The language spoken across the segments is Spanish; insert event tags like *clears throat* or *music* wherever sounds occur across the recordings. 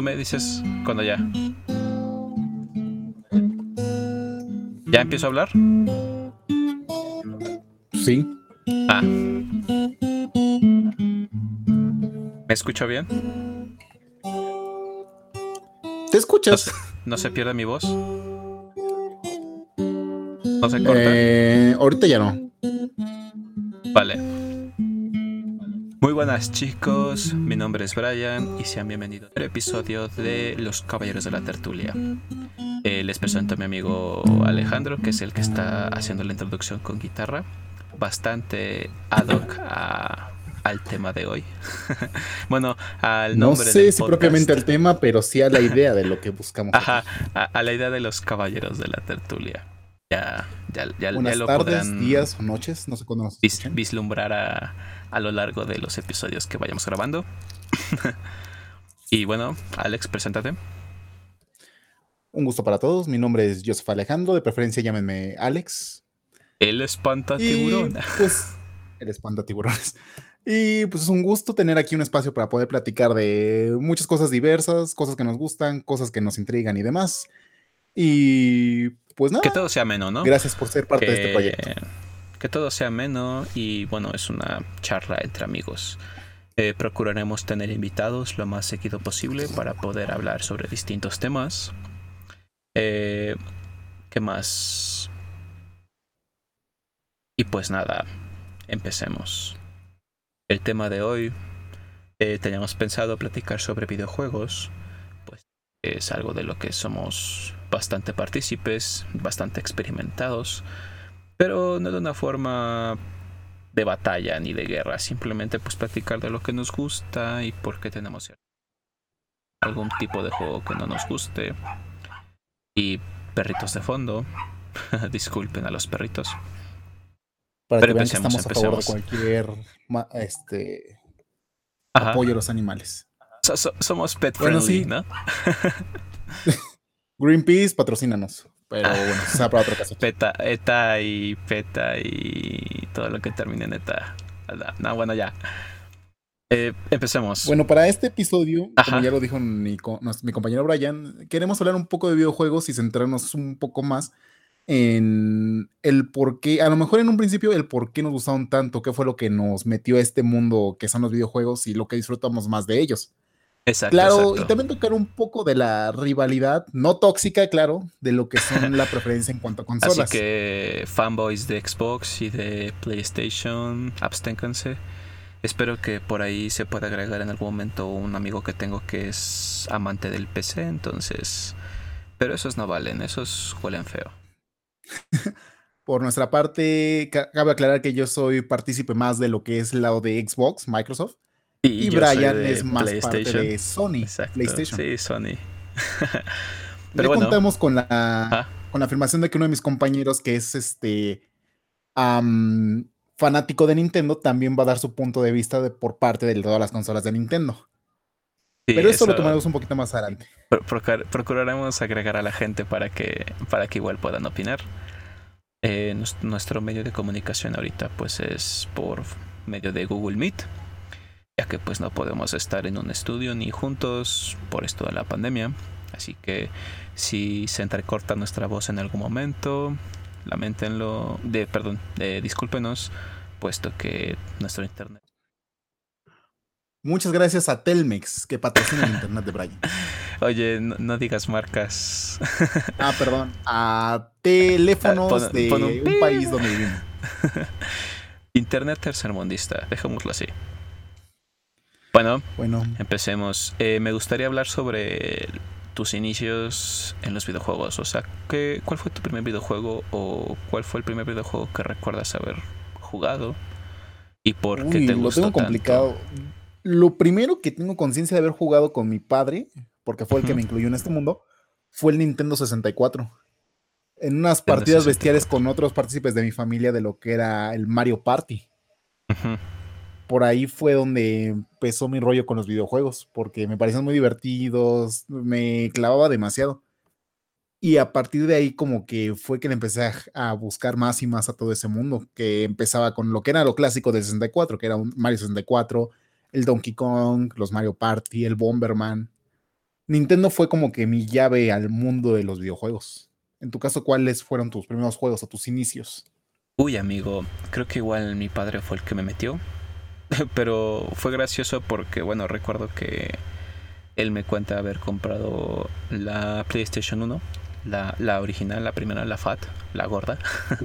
Tú me dices cuando ya. ¿Ya empiezo a hablar? Sí. Ah. ¿Me escucho bien? ¿Te escuchas? ¿No se, no se pierde mi voz? ¿No se corta? Eh, ahorita ya no. Vale. Buenas chicos, mi nombre es Brian y sean bienvenidos al episodio de Los Caballeros de la Tertulia. Eh, les presento a mi amigo Alejandro, que es el que está haciendo la introducción con guitarra, bastante ad hoc a- al tema de hoy. *laughs* bueno, al No nombre sé del si podcast. propiamente el tema, pero sí a la *laughs* idea de lo que buscamos. Ajá, a, a la idea de los caballeros de la tertulia. Ya, ya, ya, ya Buenas lo tardes, podrán días o noches, no sé cuándo nos vis- vislumbrar a, a lo largo de los episodios que vayamos grabando. *laughs* y bueno, Alex, preséntate. Un gusto para todos. Mi nombre es Joseph Alejandro, de preferencia llámenme Alex. El espanta tiburón. pues, el espanta tiburones. Y pues es un gusto tener aquí un espacio para poder platicar de muchas cosas diversas, cosas que nos gustan, cosas que nos intrigan y demás. Y pues nada, Que todo sea ameno, ¿no? gracias por ser parte de este proyecto. Que todo sea ameno y bueno, es una charla entre amigos. Eh, procuraremos tener invitados lo más seguido posible para poder hablar sobre distintos temas. Eh, ¿Qué más? Y pues nada, empecemos. El tema de hoy, eh, teníamos pensado platicar sobre videojuegos, pues es algo de lo que somos bastante partícipes, bastante experimentados pero no de una forma de batalla ni de guerra, simplemente pues platicar de lo que nos gusta y por qué tenemos algún tipo de juego que no nos guste. Y perritos de fondo, *laughs* disculpen a los perritos. Para pero que vean que empecemos, estamos a favor de empecemos. cualquier ma- este, Ajá. apoyo a los animales. So- so- somos pet Bueno, friendly, sí. ¿no? *laughs* *laughs* Greenpeace, patrocínanos. Pero bueno, será para otra ocasión. Peta, eta y peta y todo lo que termine en eta. No, bueno, ya. Eh, empecemos. Bueno, para este episodio, Ajá. como ya lo dijo mi compañero Brian, queremos hablar un poco de videojuegos y centrarnos un poco más en el por qué, a lo mejor en un principio, el por qué nos gustaron tanto, qué fue lo que nos metió a este mundo que son los videojuegos y lo que disfrutamos más de ellos. Exacto, Claro, exacto. y también tocar un poco de la rivalidad, no tóxica, claro, de lo que son la *laughs* preferencia en cuanto a Así consolas. que fanboys de Xbox y de PlayStation, absténganse. Espero que por ahí se pueda agregar en algún momento un amigo que tengo que es amante del PC, entonces... Pero esos no valen, esos huelen feo. *laughs* Por nuestra parte, ca- cabe aclarar que yo soy partícipe más de lo que es lado de Xbox, Microsoft. Y, soy Brian es más parte de Sony, Exacto, PlayStation. Sí, Sony. *laughs* Ya Pero bueno, contamos con la, Ah. con la afirmación de que uno de mis compañeros, que es este fanático de Nintendo, también va a dar su punto de vista de, por parte de todas las consolas de Nintendo. sí, Pero esto lo eso tomaremos un poquito más adelante. procuraremos agregar a la gente para que, para que igual puedan opinar. Eh, nuestro medio de comunicación ahorita pues es por medio de Google Meet, ya que pues no podemos estar en un estudio ni juntos por esto de la pandemia. Así que si se entrecorta nuestra voz en algún momento, lamentenlo, de, perdón, de, discúlpenos, puesto que nuestro internet Muchas gracias a Telmex, que patrocina el internet de Brian. *laughs* Oye, no, no digas marcas. *laughs* Ah, perdón. A teléfonos pon- de pon un país donde vivimos. *laughs* Internet tercermundista, dejémoslo así. Bueno, Bueno, empecemos. Eh, me gustaría hablar sobre tus inicios en los videojuegos. O sea, ¿qué, ¿cuál fue tu primer videojuego o cuál fue el primer videojuego que recuerdas haber jugado? ¿Y por qué uy, te lo gustó tengo tanto? complicado. Lo primero que tengo conciencia de haber jugado con mi padre, porque fue el que me incluyó en este mundo, fue el Nintendo 64. En unas Nintendo partidas bestiales 64. con otros partícipes de mi familia de lo que era el Mario Party. Ujú. Por ahí fue donde empezó mi rollo con los videojuegos, porque me parecían muy divertidos, me clavaba demasiado. Y a partir de ahí como que fue que le empecé a, buscar más y más a todo ese mundo, que empezaba con lo que era lo clásico del 64, que era un Mario 64, el Donkey Kong, los Mario Party, el Bomberman. Nintendo fue como que mi llave al mundo de los videojuegos. En tu caso, ¿cuáles fueron tus primeros juegos o tus inicios? Uy, amigo, creo que igual mi padre fue el que me metió. *laughs* Pero fue gracioso porque, bueno, recuerdo que él me cuenta haber comprado la PlayStation 1, la, la original, la primera, la FAT, la gorda. *laughs*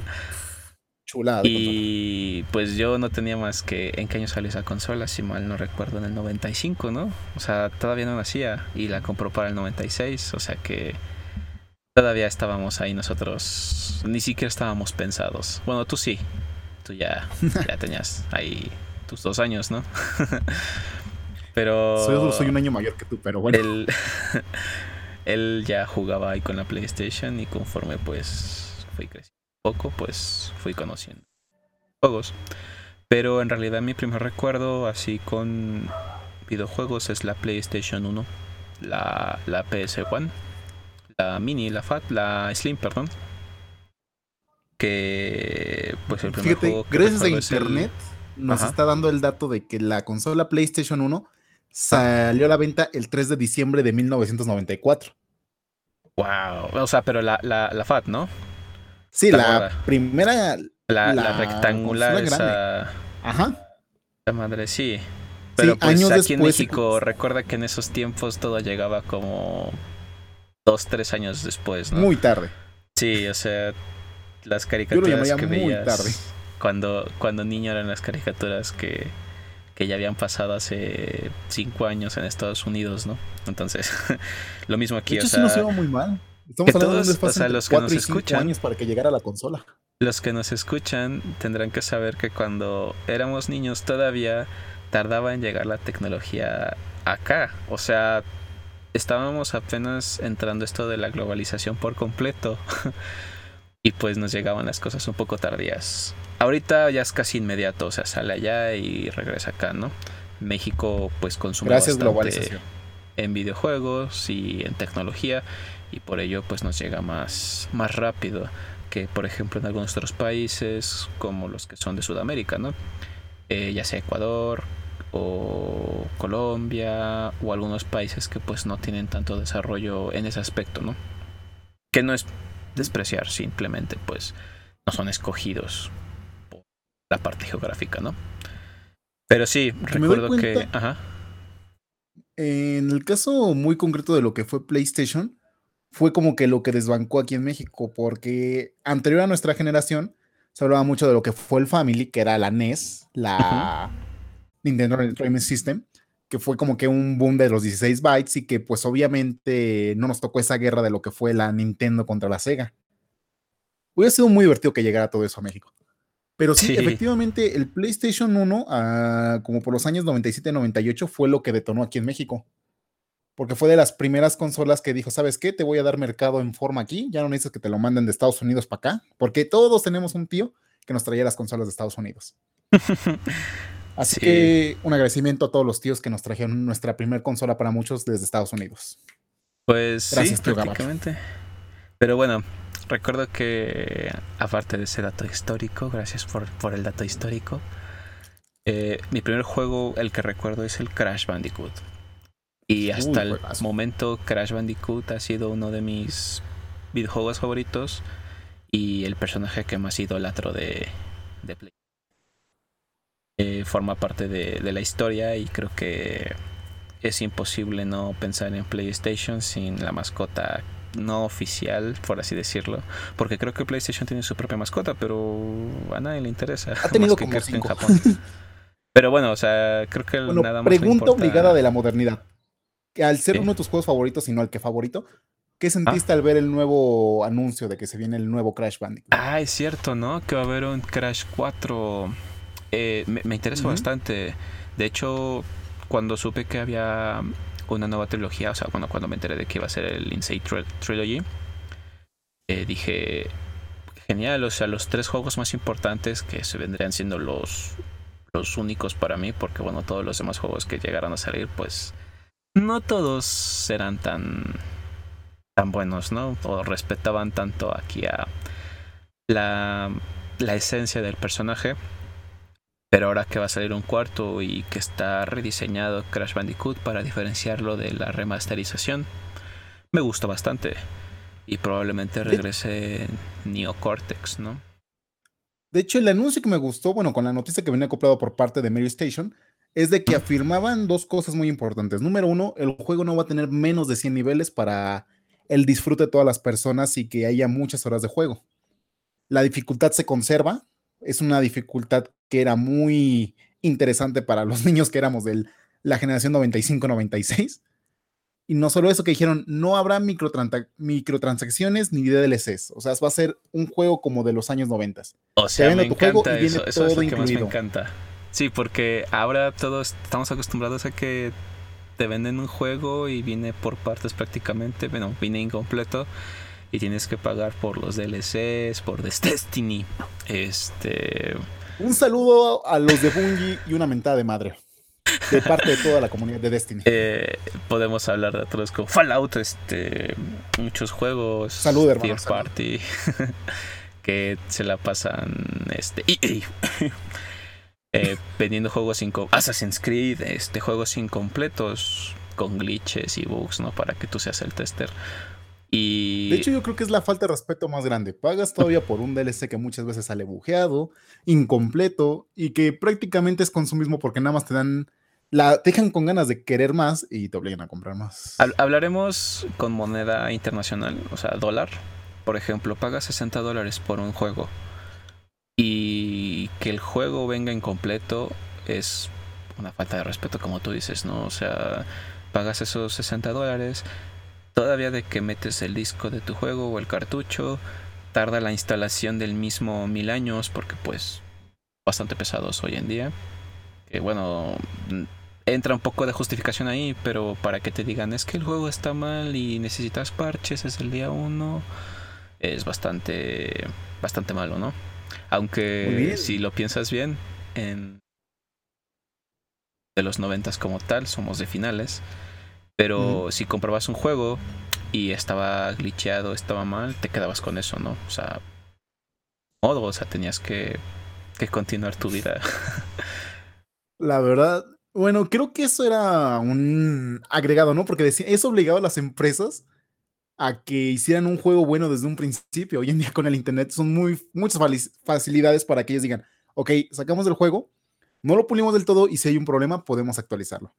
Chulada. Y pues yo no tenía más que en qué año salió esa consola, si mal no recuerdo, en el 95, ¿no? O sea, todavía no nacía y la compró para el 96, o sea que todavía estábamos ahí nosotros, ni siquiera estábamos pensados. Bueno, tú sí, tú ya, ya tenías ahí tus dos años, ¿no? *laughs* pero... Soy, soy, un año mayor que tú, pero bueno. Él, *laughs* él ya jugaba ahí con la PlayStation y conforme pues fui creciendo poco, pues fui conociendo juegos. Pero en realidad mi primer recuerdo así con videojuegos es la PlayStation 1, la, la PS1, la Mini, la Fat, la Slim, perdón. Que pues el primer Fíjate, juego que gracias a recuerdo es el- internet nos Ajá. está dando el dato de que la consola PlayStation 1 salió a la venta el 3 de diciembre de 1994. Wow, o sea, pero la, la, la Fat, ¿no? Sí, La la primera. La, la La rectangular, esa, Ajá. esa madre, sí. Pero Sí, pues años aquí en México, recuerda que en esos tiempos todo llegaba como dos, tres años después, ¿no? Muy tarde. Sí, o sea, las Yo lo caricaturas que muy veías tarde. Cuando cuando niño eran las caricaturas que, que ya habían pasado hace cinco años en Estados Unidos, ¿no? Entonces, *laughs* lo mismo aquí, De hecho, o sí nos muy mal. Estamos que hablando todos, o sea, los que nos escuchan- años para que llegara la consola. los que nos escuchan tendrán que saber que cuando éramos niños todavía tardaba en llegar la tecnología acá. O sea, estábamos apenas entrando esto de la globalización por completo. *laughs* y pues nos llegaban las cosas un poco tardías. Ahorita ya es casi inmediato, o sea, sale allá y regresa acá, ¿no? México pues consume Gracias, bastante globalización. en videojuegos y en tecnología y por ello pues nos llega más, más rápido que por ejemplo en algunos otros países como los que son de Sudamérica, ¿no? Eh, ya sea Ecuador o Colombia o algunos países que pues no tienen tanto desarrollo en ese aspecto, ¿no? Que no es despreciar, simplemente pues no son escogidos la parte geográfica, ¿no? Pero sí, recuerdo que... Ajá. En el caso muy concreto de lo que fue PlayStation, fue como que lo que desbancó aquí en México, porque anterior a nuestra generación se hablaba mucho de lo que fue el Family, que era la NES, la Nintendo Entertainment System, que fue como que un boom de los 16 bytes y que pues obviamente no nos tocó esa guerra de lo que fue la Nintendo contra la Sega. Hubiera sido muy divertido que llegara todo eso a México. Pero sí, Sí. efectivamente, el PlayStation 1, ah, como por los años 97-98, fue lo que detonó aquí en México. Porque fue de las primeras consolas que dijo, ¿sabes qué? Te voy a dar mercado en forma aquí, ya no necesitas que te lo manden de Estados Unidos para acá, porque todos tenemos un tío que nos traía las consolas de Estados Unidos. *laughs* Así Sí. que un agradecimiento a todos los tíos que nos trajeron nuestra primera consola para muchos desde Estados Unidos. Pues Gracias, sí, tío Gabar. Pero bueno, recuerdo que aparte de ese dato histórico, gracias por, por el dato histórico, eh, mi primer juego, el que recuerdo, es el Crash Bandicoot. Y hasta el momento Crash Bandicoot ha sido uno de mis videojuegos favoritos y el personaje que más idolatro de, de Play. Eh, forma parte de, de la historia y creo que es imposible no pensar en PlayStation sin la mascota no oficial, por así decirlo. Porque creo que PlayStation tiene su propia mascota, pero a nadie le interesa. Ha *laughs* tenido como que en cinco. Japón. *laughs* Pero bueno, o sea, creo que Bueno, nada más pregunta importa- obligada de la modernidad. Que al ser Sí. uno de tus juegos favoritos y no el que favorito, ¿qué sentiste al ver el nuevo anuncio de que se viene el nuevo Crash Bandicoot? Ah, es cierto, ¿no? Que va a haber un Crash 4. Eh, me, me interesa bastante. De hecho, cuando supe que había una nueva trilogía, o sea, bueno, cuando me enteré de que iba a ser el Insane Tri- Trilogy, eh, dije, genial, o sea, los tres juegos más importantes que se vendrían siendo los, los únicos para mí, porque bueno, todos los demás juegos que llegaron a salir, pues no todos serán tan tan buenos, ¿no? O respetaban tanto aquí a la, la esencia del personaje. Pero ahora que va a salir un cuarto y que está rediseñado Crash Bandicoot para diferenciarlo de la remasterización, me gusta bastante. Y probablemente regrese Neo Cortex, ¿no? De hecho, el anuncio que me gustó, bueno, con la noticia que venía acoplado por parte de Mary Station, es de que afirmaban dos cosas muy importantes. Número uno, el juego no va a tener menos de 100 niveles para el disfrute de todas las personas y que haya muchas horas de juego. La dificultad se conserva, es una dificultad que era muy interesante para los *laughs* niños que éramos de la generación 95-96. Y no solo eso que dijeron, no habrá microtransacciones ni DLCs. O sea, va a ser un juego como de los años 90. O sea, me encanta eso, eso es lo que más me encanta. Sí, porque ahora todos estamos acostumbrados a que te venden un juego y viene por partes prácticamente, bueno, viene incompleto y tienes que pagar por los DLCs, por Destiny. Este. Un saludo a los de Bungie y una mentada de madre. De parte de toda la comunidad de Destiny. Eh, podemos hablar de otros como Fallout, este, muchos juegos. Salud, hermano. Party. *laughs* que se la pasan. Este. *laughs* eh, vendiendo juegos Assassin's Creed, este, juegos incompletos con glitches y bugs, ¿no? Para que tú seas el tester. Y... De hecho, yo creo que es la falta de respeto más grande. Pagas todavía por un DLC que muchas veces sale bujeado, incompleto y que prácticamente es consumismo porque nada más te dan. La dejan con ganas de querer más y te obligan a comprar más. Hablaremos con moneda internacional, o sea, dólar. Por ejemplo, pagas 60 dólares por un juego y que el juego venga incompleto es una falta de respeto, como tú dices, ¿no? O sea, pagas esos 60 dólares Todavía de que metes el disco de tu juego o el cartucho, tarda la instalación del mismo mil años porque pues bastante pesados hoy en día. Que bueno, entra un poco de justificación ahí, pero para que te digan es que el juego está mal y necesitas parches, es el día uno, es bastante, bastante malo, ¿no? Aunque si lo piensas bien, en de los noventas como tal, somos de finales. Pero si comprabas un juego y estaba glitcheado, estaba mal, te quedabas con eso, ¿no? O sea, modo, o sea, tenías que, que continuar tu vida. *laughs* La verdad, bueno, creo que eso era un agregado, ¿no? Porque decía, eso obligaba a las empresas a que hicieran un juego bueno desde un principio. Hoy en día con el Internet son muy, muchas facilidades para que ellos digan, ok, sacamos el juego, no lo pulimos del todo y si hay un problema podemos actualizarlo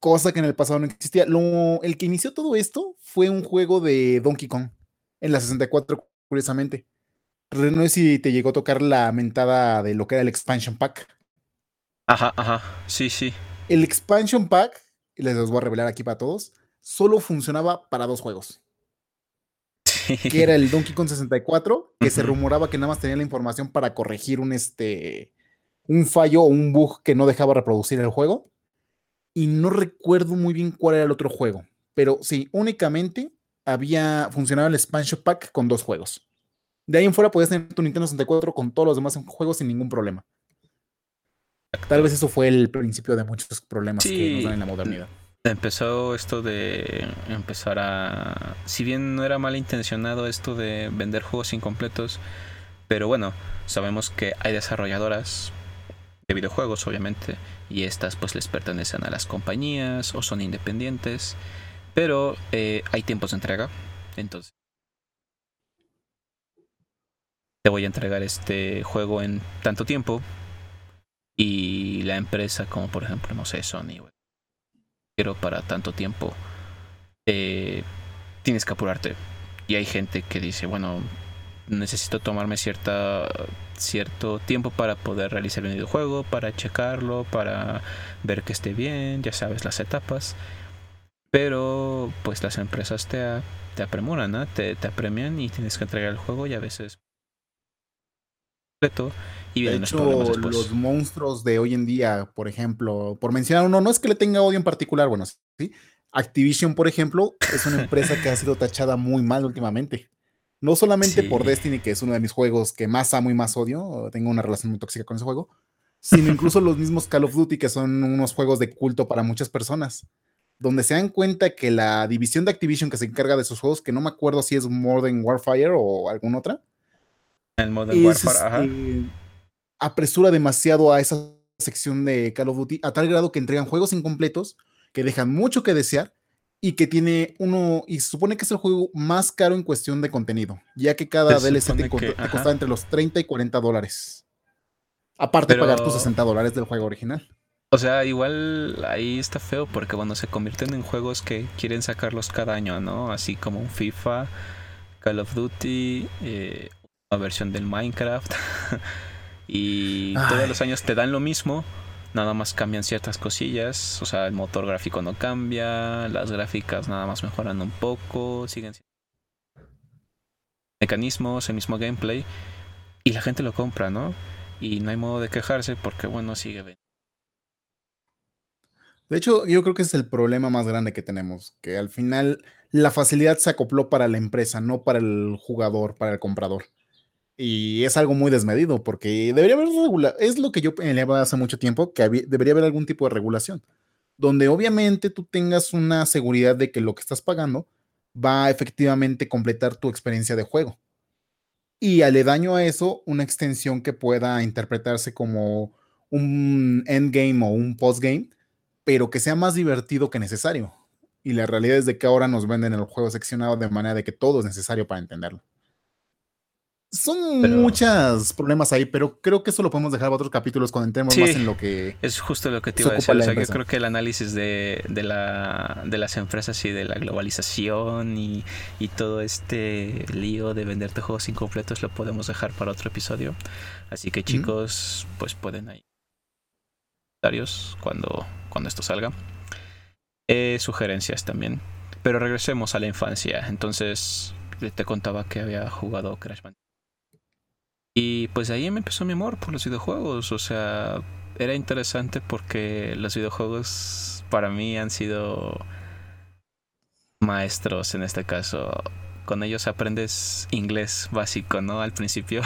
cosa que en el pasado no existía. Lo, el que inició todo esto fue un juego de Donkey Kong en la 64, curiosamente. No sé si te llegó a tocar la mentada de lo que era el expansion pack. Ajá, ajá, sí, sí. El expansion pack, les los voy a revelar aquí para todos, solo funcionaba para dos juegos. Que era el Donkey Kong 64, que se rumoraba que nada más tenía la información para corregir un, este, un fallo o un bug que no dejaba reproducir el juego y no recuerdo muy bien cuál era el otro juego, pero sí, únicamente había funcionado el expansion pack con dos juegos. De ahí en fuera podías tener tu Nintendo 64 con todos los demás juegos sin ningún problema. Tal vez eso fue el principio de muchos problemas que nos dan en la modernidad. Empezó esto de empezar a. Si bien no era malintencionado esto de vender juegos incompletos, pero bueno, sabemos que hay desarrolladoras de videojuegos, obviamente, y estas pues les pertenecen a las compañías o son independientes, pero eh, hay tiempos de entrega, entonces te voy a entregar este juego en tanto tiempo y la empresa como por ejemplo no sé Sony pero para tanto tiempo eh, tienes que apurarte. Y hay gente que dice bueno necesito tomarme cierta, cierto tiempo para poder realizar el videojuego, para checarlo, para ver que esté bien, ya sabes las etapas. Pero pues las empresas te, te apremuran, te, te apremian y tienes que entregar el juego y a veces y de hecho, los monstruos de hoy en día, por ejemplo, por mencionar uno, no es que le tenga odio en particular, bueno, sí. Activision, por ejemplo, es una empresa que ha sido tachada muy mal últimamente. No solamente por Destiny, que es uno de mis juegos que más amo y más odio, tengo una relación muy tóxica con ese juego, sino incluso los mismos Call of Duty, que son unos juegos de culto para muchas personas, donde se dan cuenta que la división de Activision que se encarga de esos juegos, que no me acuerdo si es Modern Warfare o alguna otra. El Modern Warfare, ajá. Este, apresura demasiado a esa sección de Call of Duty, a tal grado que entregan juegos incompletos, que dejan mucho que desear y que tiene uno, y se supone que es el juego más caro en cuestión de contenido, ya que cada DLC te, costaba entre los 30 y 40 dólares. Aparte de pagar tus 60 dólares del juego original. O sea, igual ahí está feo porque bueno, se convierten en juegos que quieren sacarlos cada año, ¿no? Así como un FIFA, Call of Duty, eh, una versión del Minecraft. *laughs* y todos los años te dan lo mismo, nada más cambian ciertas cosillas, o sea, el motor gráfico no cambia, las gráficas nada más mejoran un poco, siguen mecanismos, el mismo gameplay, y la gente lo compra, ¿no? Y no hay modo de quejarse porque, bueno, sigue De hecho, yo creo que es el problema más grande que tenemos, que al final la facilidad se acopló para la empresa, no para el jugador, para el comprador. Y es algo muy desmedido, porque debería haber regulación. Es lo que yo peleaba hace mucho tiempo, que debería haber algún tipo de regulación, donde obviamente tú tengas una seguridad de que lo que estás pagando va a efectivamente completar tu experiencia de juego. Y aledaño a eso, una extensión que pueda interpretarse como un endgame o un postgame, pero que sea más divertido que necesario. Y la realidad es de que ahora nos venden el juego seccionado de manera de que todo es necesario para entenderlo. Son muchos problemas ahí, pero creo que eso lo podemos dejar para otros capítulos cuando entremos más en lo que. Es justo lo que te iba a decir. O sea, yo creo que el análisis de, la, de las empresas y de la globalización y, todo este lío de venderte juegos incompletos lo podemos dejar para otro episodio. Así que, chicos, pues pueden ahí. Comentarios cuando, cuando esto salga. Eh, sugerencias también. Pero regresemos a la infancia. Entonces, te contaba que había jugado Crash Bandicoot y pues ahí me empezó mi amor por los videojuegos. O sea, era interesante porque los videojuegos para mí han sido maestros en este caso. Con ellos aprendes inglés básico, ¿no? Al principio.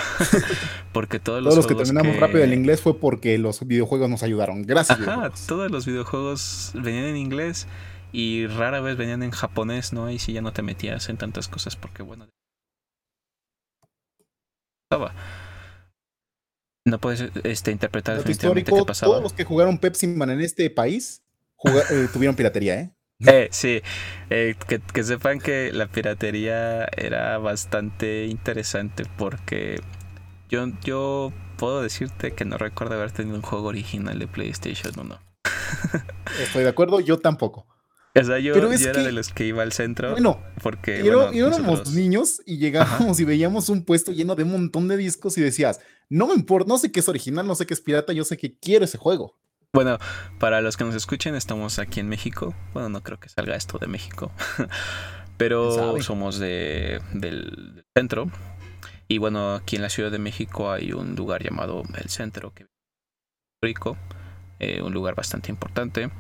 *laughs* porque todos los, todos los que terminamos rápido el inglés fue porque los videojuegos nos ayudaron. Gracias. Ajá, todos los videojuegos venían en inglés y rara vez venían en japonés, ¿no? Y si ya no te metías en tantas cosas porque, bueno, no puedes este, interpretar definitivamente qué pasaba. Todos los que jugaron Pepsi Man en este país eh, *laughs* tuvieron piratería, ¿eh? *laughs* Eh, sí, eh, que, sepan que la piratería era bastante interesante porque yo, yo puedo decirte que no recuerdo haber tenido un juego original de PlayStation 1. *laughs* Estoy de acuerdo, yo tampoco. O sea, yo, era de los que iba al centro. Bueno, porque bueno, éramos niños y llegábamos y veíamos un puesto lleno de un montón de discos y decías, no me importa, no sé qué es original, no sé qué es pirata, yo sé que quiero ese juego. Bueno, para los que nos escuchen, estamos aquí en México. Bueno, no creo que salga esto de México, *laughs* pero somos de, del centro. Y bueno, aquí en la Ciudad de México hay un lugar llamado El Centro, que es rico, eh, un lugar bastante importante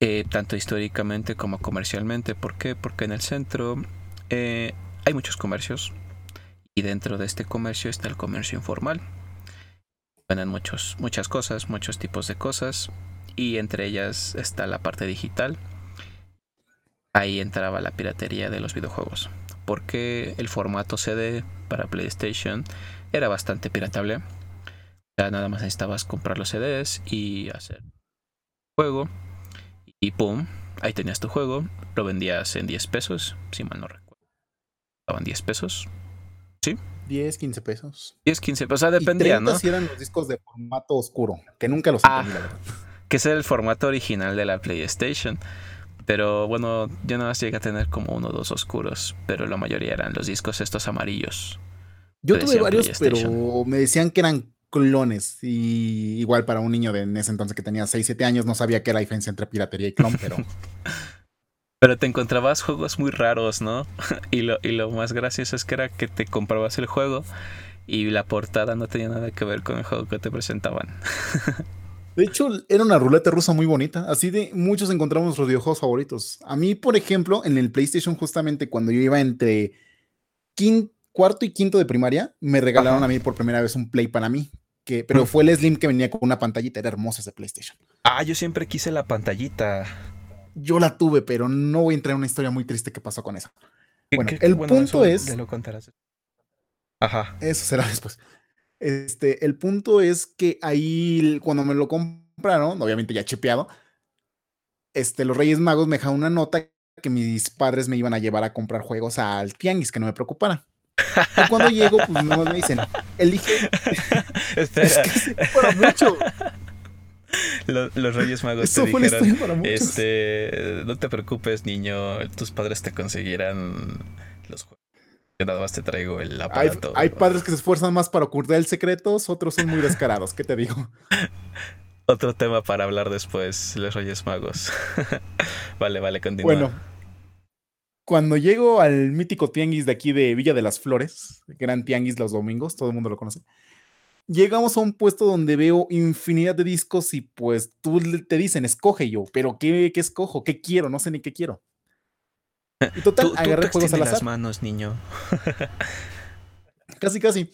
eh, tanto históricamente como comercialmente. ¿Por qué? Porque en el centro eh, hay muchos comercios y dentro de este comercio está el comercio informal. Venden muchos, muchas cosas, muchos tipos de cosas y entre ellas está la parte digital. Ahí entraba la piratería de los videojuegos. Porque el formato CD para PlayStation era bastante piratable. Ya nada más necesitabas comprar los CDs y hacer juego y pum, ahí tenías tu juego, lo vendías en 10 pesos, si mal no recuerdo. Estaban 10 pesos. ¿Sí? 10, 15 pesos. 10, 15 pesos, o sea, dependía, ¿no? Si eran los discos de formato oscuro, que nunca los ah, Que ese era el formato original de la PlayStation. Pero bueno, yo nada más llegué a tener como uno o dos oscuros, pero la mayoría eran los discos estos amarillos. Yo tuve varios, pero me decían que eran clones. Y igual para un niño de en ese entonces que tenía 6, 7 años, no sabía qué era la diferencia entre piratería y clon, pero. *laughs* Pero te encontrabas juegos muy raros, ¿no? *laughs* y, lo, y lo más gracioso es que era que te comprabas el juego y la portada no tenía nada que ver con el juego que te presentaban. *laughs* De hecho, era una ruleta rusa muy bonita. Así de muchos encontramos nuestros videojuegos favoritos. A mí, por ejemplo, en el PlayStation, justamente cuando yo iba entre cuarto y quinto de primaria, me regalaron a mí por primera vez un Play para mí pero fue el Slim que venía con una pantallita, era hermosa ese PlayStation. Ah, yo siempre quise la pantallita. Yo la tuve, pero no voy a entrar en una historia muy triste que pasó con eso. Bueno, el punto es. lo contarás. Ajá. Eso será *laughs* después. Este, el punto es que ahí, cuando me lo compraron, obviamente ya chepeado, este, los Reyes Magos me dejaron una nota que mis padres me iban a llevar a comprar juegos al tianguis, que no me preocupara. Y cuando llego, pues no me dicen, elige. *laughs* Espera. Es que sí, para mucho. Lo- Los, Reyes Magos Eso te dijeron, para este, no te preocupes, niño, tus padres te conseguirán los juegos. Yo nada más te traigo el aparato. hay padres que se esfuerzan más para ocultar el secreto, otros son muy descarados. ¿Qué te digo? *laughs* Otro tema para hablar después, los Reyes Magos. *laughs* vale, vale, continúa. Bueno, cuando llego al mítico tianguis de aquí de Villa de las Flores, gran tianguis los domingos, todo el mundo lo conoce. Llegamos a un puesto donde veo infinidad de discos y pues tú te dicen, escoge yo, pero ¿qué, qué escojo? ¿Qué quiero? No sé ni qué quiero. Y total, tú, tú agarré juegos al azar. las manos, niño. Casi, casi.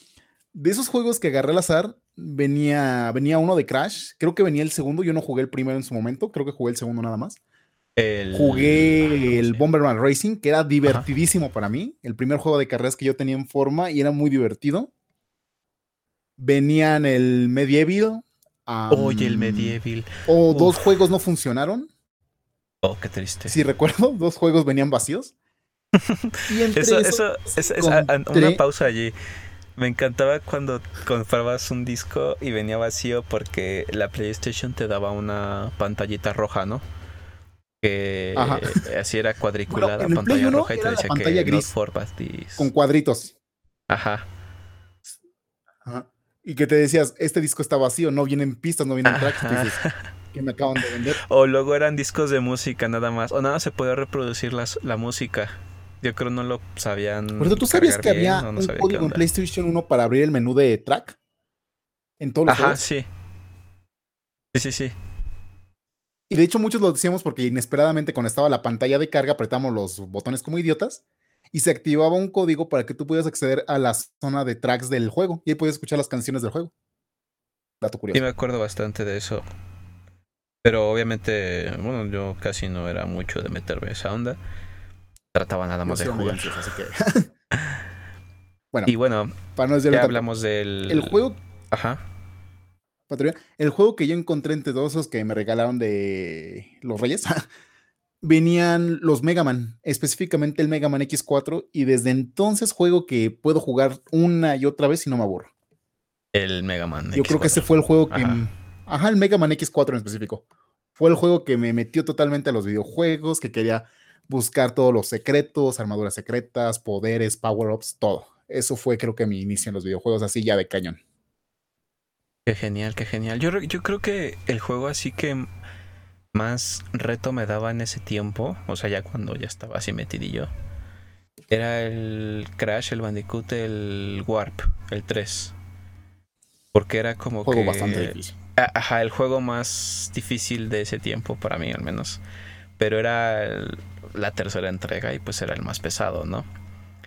De esos juegos que agarré al azar, venía, venía uno de Crash. Creo que venía el segundo. Yo no jugué el primero en su momento. Creo que jugué el segundo nada más. El... Jugué el sí. Bomberman Racing, que era divertidísimo para mí. El primer juego de carreras que yo tenía en forma y era muy divertido. Venían el Medieval. Oye, el Medieval. O dos juegos no funcionaron. Oh, qué triste. Si recuerdo, *laughs* dos juegos venían vacíos. Y entre Eso, eso, es, una pausa allí. Me encantaba cuando comprabas un disco y venía vacío porque la PlayStation te daba una pantallita roja, ¿no? Que Ajá. así era cuadriculada, Bueno, pantalla uno roja y te era la decía pantalla que gris. not for con cuadritos. Ajá. Ajá. Y que te decías, este disco está vacío, no vienen pistas, no vienen tracks. dices, que me acaban de vender. *laughs* O luego eran discos de música nada más. O nada, se podía reproducir las- la música. Yo creo no lo sabían. Por eso, ¿tú sabías que bien, había no un código en? PlayStation 1 para abrir el menú de track? En todos los Ajá, juegos. sí. Sí, sí, sí. Y de hecho, muchos lo decíamos porque inesperadamente, cuando estaba la pantalla de carga, apretamos los botones como idiotas y se activaba un código para que tú pudieras acceder a la zona de tracks del juego y ahí podías escuchar las canciones del juego. Dato Sí, curioso. me acuerdo bastante de eso. Pero obviamente, bueno, yo casi no era mucho de meterme a esa onda. Trataba nada más sí de jugar. ansioso, así que- *laughs* *laughs* bueno, Y bueno, para no ya hablamos del. el juego Ajá. Patrulla, El juego que yo encontré entre todos esos que me regalaron de los Reyes, *laughs* venían los Mega Man, específicamente el Mega Man X4, y desde entonces juego que puedo jugar una y otra vez y no me aburro. El Mega Man. Yo creo que ese X4. fue el juego que... Ajá. Ajá. el Mega Man X4 en específico. Fue el juego que me metió totalmente a los videojuegos, que quería buscar todos los secretos, armaduras secretas, poderes, power-ups, todo. Eso fue creo que mi inicio en los videojuegos, así ya de cañón. Qué genial, qué genial. Yo, yo creo que el juego así que más reto me daba en ese tiempo, o sea, ya cuando ya estaba así metidillo, era el Crash, el Bandicoot, el Warp, el 3. Porque era como Juego que... bastante difícil. Ajá, el juego más difícil de ese tiempo, para mí al menos. Pero era el- la tercera entrega y pues era el más pesado, ¿no?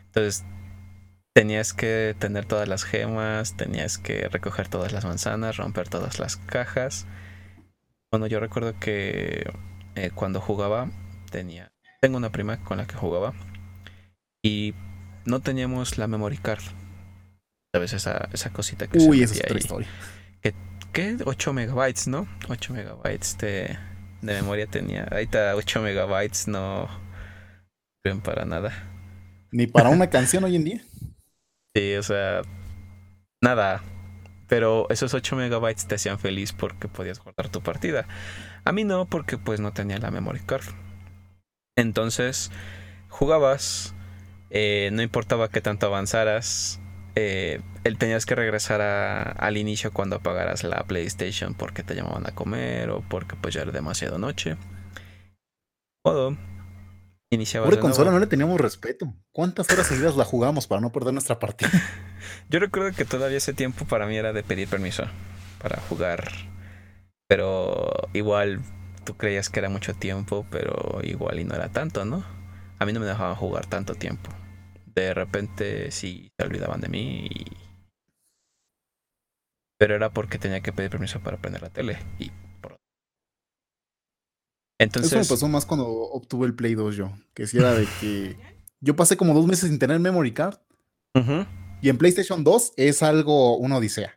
Entonces tenías que tener todas las gemas, tenías que recoger todas las manzanas, romper todas las cajas. Bueno, yo recuerdo que eh, cuando jugaba tenía... Tengo una prima con la que jugaba y no teníamos la memory card. ¿Sabes? Esa, esa cosita que Uy, se esa es otra ahí. historia. ¿Qué? 8 megabytes, ¿no? 8 megabytes de, de memoria tenía. Ahorita 8 megabytes no sirven para nada. Ni para una canción hoy en día. Sí, o sea, nada. Pero esos 8 megabytes te hacían feliz porque podías guardar tu partida. A mí no, porque pues no tenía la memory card. Entonces, jugabas, eh, no importaba que tanto avanzaras, eh, él tenías que regresar a- al inicio cuando apagaras la PlayStation porque te llamaban a comer o porque pues ya era demasiado noche. Modo, iniciabas Pobre consola, no le teníamos respeto. ¿Cuántas horas seguidas la jugábamos para no perder nuestra partida? *laughs* Yo recuerdo que todavía ese tiempo para mí era de pedir permiso para jugar. Pero igual tú creías que era mucho tiempo, pero igual y no era tanto, ¿no? A mí no me dejaban jugar tanto tiempo. De repente sí se olvidaban de mí y... Pero era porque tenía que pedir permiso para prender la tele y. Entonces... Eso me pasó más cuando obtuve el Play 2 yo. Que si era de *laughs* que yo pasé como dos meses sin tener memory card. Ujú. Y en PlayStation 2 es algo, una odisea.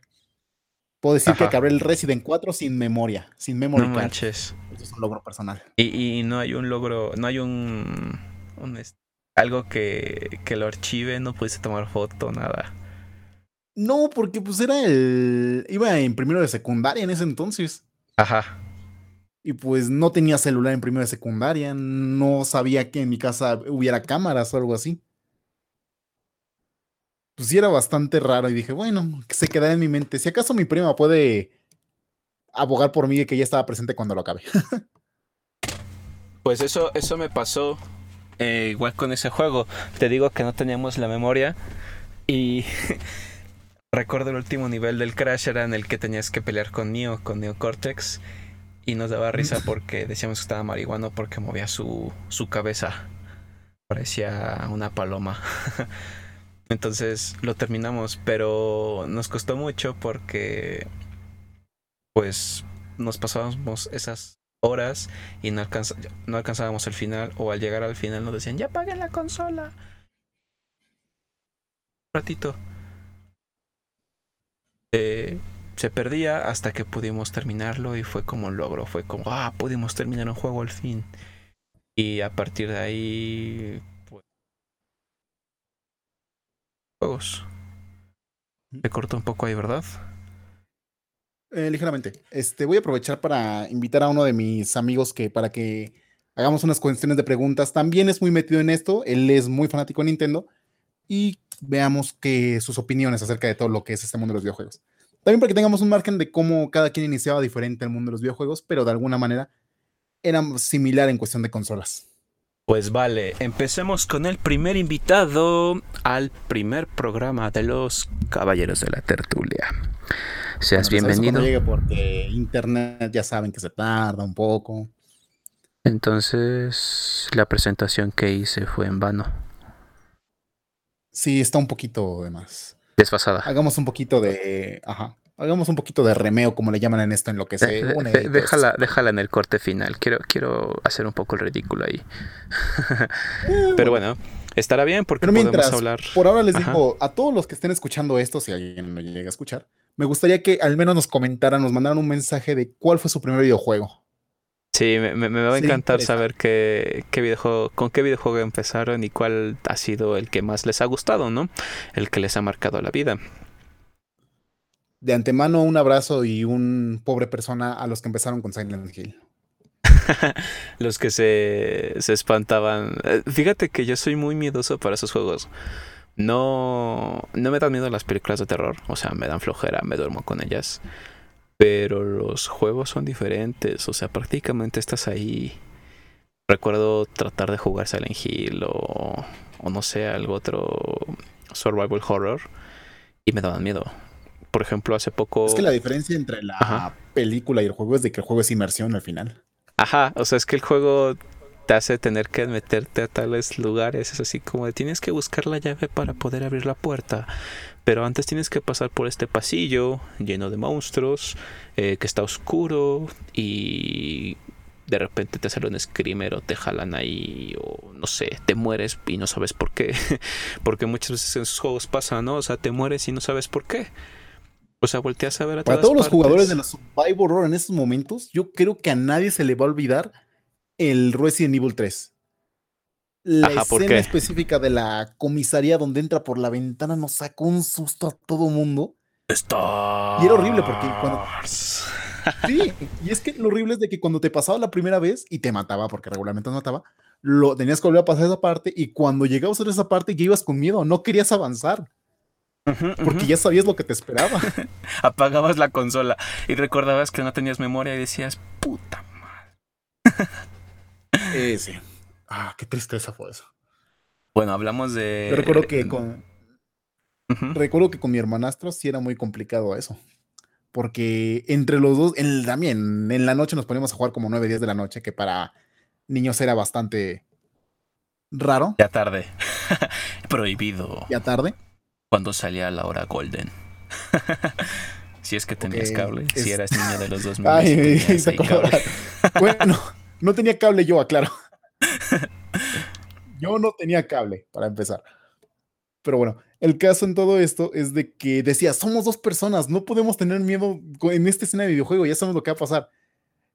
Puedo decir que acabé el Resident 4 sin memoria, sin memoria. No manches. Eso es un logro personal. Y, no hay un logro, no hay un, algo que, que lo archive, no pudiste tomar foto, nada. No, porque pues era el. Iba en primero de secundaria en ese entonces. Ajá. Y pues no tenía celular en primero de secundaria. No sabía que en mi casa hubiera cámaras o algo así. Pues sí era bastante raro. Y dije, bueno, que se quedará en mi mente. Si acaso mi prima puede abogar por mí de que ya estaba presente cuando lo acabe. *laughs* pues eso, eso me pasó. Eh, igual con ese juego. Te digo que no teníamos la memoria. Y *laughs* Recuerdo el último nivel del Crash era en el que tenías que pelear con Neo, con Neo Cortex. Y nos daba risa porque decíamos que estaba marihuano porque movía su, su cabeza. Parecía una paloma. *laughs* Entonces lo terminamos, pero nos costó mucho porque pues nos pasábamos esas horas y no, no alcanzábamos el final o al llegar al final nos decían ya paguen la consola. Un ratito. Eh, se perdía hasta que pudimos terminarlo y fue como un logro, fue como, ah, pudimos terminar un juego al fin. Y a partir de ahí, pues... Juegos. Me cortó un poco ahí, ¿verdad? Eh, ligeramente. Este, voy a aprovechar para invitar a uno de mis amigos que para que hagamos unas cuestiones de preguntas. También es muy metido en esto. Él es muy fanático de Nintendo y veamos que sus opiniones acerca de todo lo que es este mundo de los videojuegos. También para que tengamos un margen de cómo cada quien iniciaba diferente el mundo de los videojuegos, pero de alguna manera era similar en cuestión de consolas. Pues vale, empecemos con el primer invitado al primer programa de los Caballeros de la Tertulia. Seas bienvenido. Llegue porque internet ya saben que se tarda un poco. Entonces, la presentación que hice fue en vano. Sí, está un poquito de más. Desfasada. Hagamos un poquito de. Ajá. Hagamos un poquito de remeo, como le llaman en esto, en lo que se une. déjala, déjala en el corte final. Quiero, quiero hacer un poco el ridículo ahí. Eh, Pero bueno, estará bien porque podemos hablar. Por ahora les digo a todos los que estén escuchando esto, si alguien lo llega a escuchar, me gustaría que al menos nos comentaran, nos mandaran un mensaje de cuál fue su primer videojuego. Sí, me, va a encantar saber qué, qué videojuego, con qué videojuego empezaron y cuál ha sido el que más les ha gustado, ¿no? El que les ha marcado la vida. De antemano, un abrazo y un pobre persona a los que empezaron con Silent Hill. *laughs* los que se, se espantaban. Eh, fíjate que yo soy muy miedoso para esos juegos. No, no me dan miedo las películas de terror, o sea, me dan flojera, me duermo con ellas. Pero los juegos son diferentes, o sea, prácticamente estás ahí. Recuerdo tratar de jugar Silent Hill o, o no sé, algo otro survival horror y me daban miedo. Por ejemplo, hace poco... Es que la diferencia entre la película y el juego es de que el juego es inmersión al final. Ajá, o sea, es que el juego te hace tener que meterte a tales lugares. Es así como de tienes que buscar la llave para poder abrir la puerta. Pero antes tienes que pasar por este pasillo lleno de monstruos, eh, que está oscuro y de repente te sale un screamer o te jalan ahí o no sé, te mueres y no sabes por qué. *laughs* Porque muchas veces en esos juegos pasa, ¿no? O sea, te mueres y no sabes por qué. O sea, volteas a ver a Para todos los jugadores de la Survivor Horror en estos momentos, yo creo que a nadie se le va a olvidar el Resident Evil 3. La escena específica de la comisaría donde entra por la ventana nos sacó un susto a todo mundo. Está. Y era horrible porque cuando. *laughs* Sí, y es que lo horrible es de que cuando te pasaba la primera vez y te mataba, porque regularmente no mataba, lo tenías que volver a pasar esa parte y cuando llegabas a esa parte ya ibas con miedo, no querías avanzar. porque ya sabías lo que te esperaba. *laughs* Apagabas la consola y recordabas que no tenías memoria y decías, puta madre. eh, sí. Ah, qué tristeza fue eso. Bueno, hablamos de. Yo recuerdo que con. Recuerdo que con mi hermanastro sí era muy complicado eso. Porque entre los dos, en, también en la noche nos poníamos a jugar como 9, 10 de la noche, que para niños era bastante raro. Ya tarde. *laughs* Prohibido. Ya tarde. Cuando salía la hora golden. *laughs* si es que tenías cable, si eras niño de los 2000. *laughs* Ay, bueno, no tenía cable yo, aclaro. *laughs* Yo no tenía cable, para empezar. Pero bueno, El caso en todo esto es de que decía, somos dos personas, no podemos tener miedo en esta escena de videojuego, ya sabemos lo que va a pasar.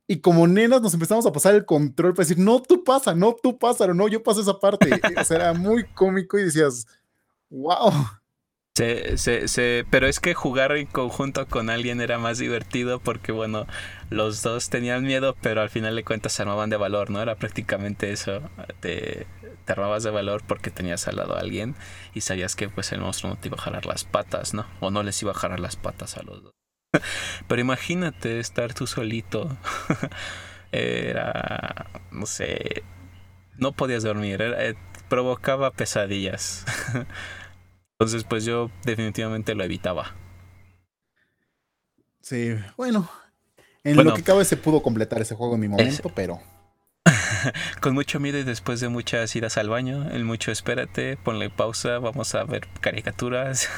Y como nenas nos empezamos a pasar el control para decir, no, tú pasa, no, tú pasa, no, yo paso esa parte. *laughs* o sea, era muy cómico y decías, wow. Se, se, se, pero es que jugar en conjunto con alguien era más divertido porque, bueno, los dos tenían miedo, pero al final de cuentas se armaban de valor, ¿no? Era prácticamente eso. Te, te armabas de valor porque tenías al lado a alguien y sabías que pues el monstruo no te iba a jalar las patas, ¿no? O no les iba a jalar las patas a los dos. *laughs* pero imagínate estar tú solito. *laughs* era, no sé, no podías dormir, eh, provocaba pesadillas. *laughs* Entonces, pues yo definitivamente lo evitaba. Sí, bueno. En lo que cabe se pudo completar ese juego en mi momento, pero. *laughs* Con mucho miedo y después de muchas idas al baño, el mucho espérate, ponle pausa, vamos a ver caricaturas.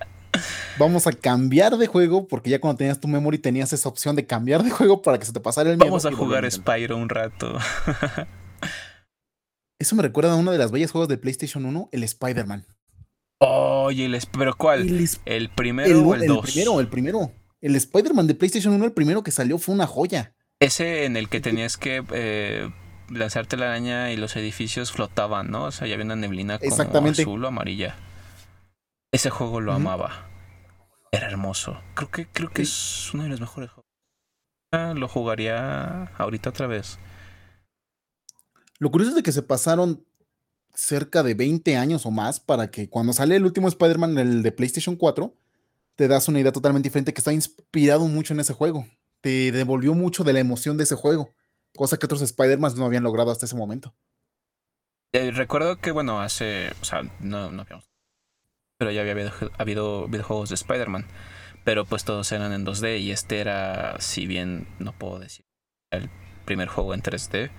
*laughs* vamos a cambiar de juego, porque ya cuando tenías tu memory tenías esa opción de cambiar de juego para que se te pasara el miedo. Vamos a jugar Spyro un rato. *laughs* Eso me recuerda a uno de las bellas juegos de PlayStation 1, el Spider-Man. Oye, el, ¿pero cuál? El, primero o el, el primero, el primero. El Spider-Man de PlayStation 1, el primero que salió, fue una joya. Ese en el que tenías que eh, lanzarte la araña y los edificios flotaban, ¿no? O sea, ya había una neblina como azul o amarilla. Ese juego lo amaba. Era hermoso. Creo que, creo que es uno de los mejores juegos. Ah, lo jugaría ahorita otra vez. Lo curioso es de que se pasaron cerca de 20 años o más para que cuando sale el último Spider-Man, el de PlayStation 4, te das una idea totalmente diferente que está inspirado mucho en ese juego. Te devolvió mucho de la emoción de ese juego, cosa que otros Spider-Man no habían logrado hasta ese momento. Eh, recuerdo que, bueno, hace. O sea, no, no Pero ya había habido, videojuegos de Spider-Man. Pero pues todos eran en 2D y este era, si bien no puedo decir, el primer juego en 3D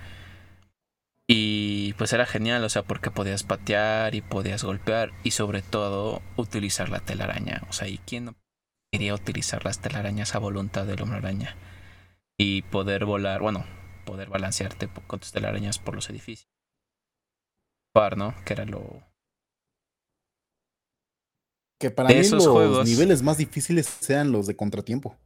y pues era genial, o sea, porque podías patear y podías golpear y sobre todo utilizar la telaraña. O sea, ¿y quién no quería utilizar las telarañas a voluntad del hombre araña? Y poder volar, bueno, poder balancearte con tus telarañas por los edificios. ¿no? Que era lo... Que para mí los niveles más difíciles sean los de contratiempo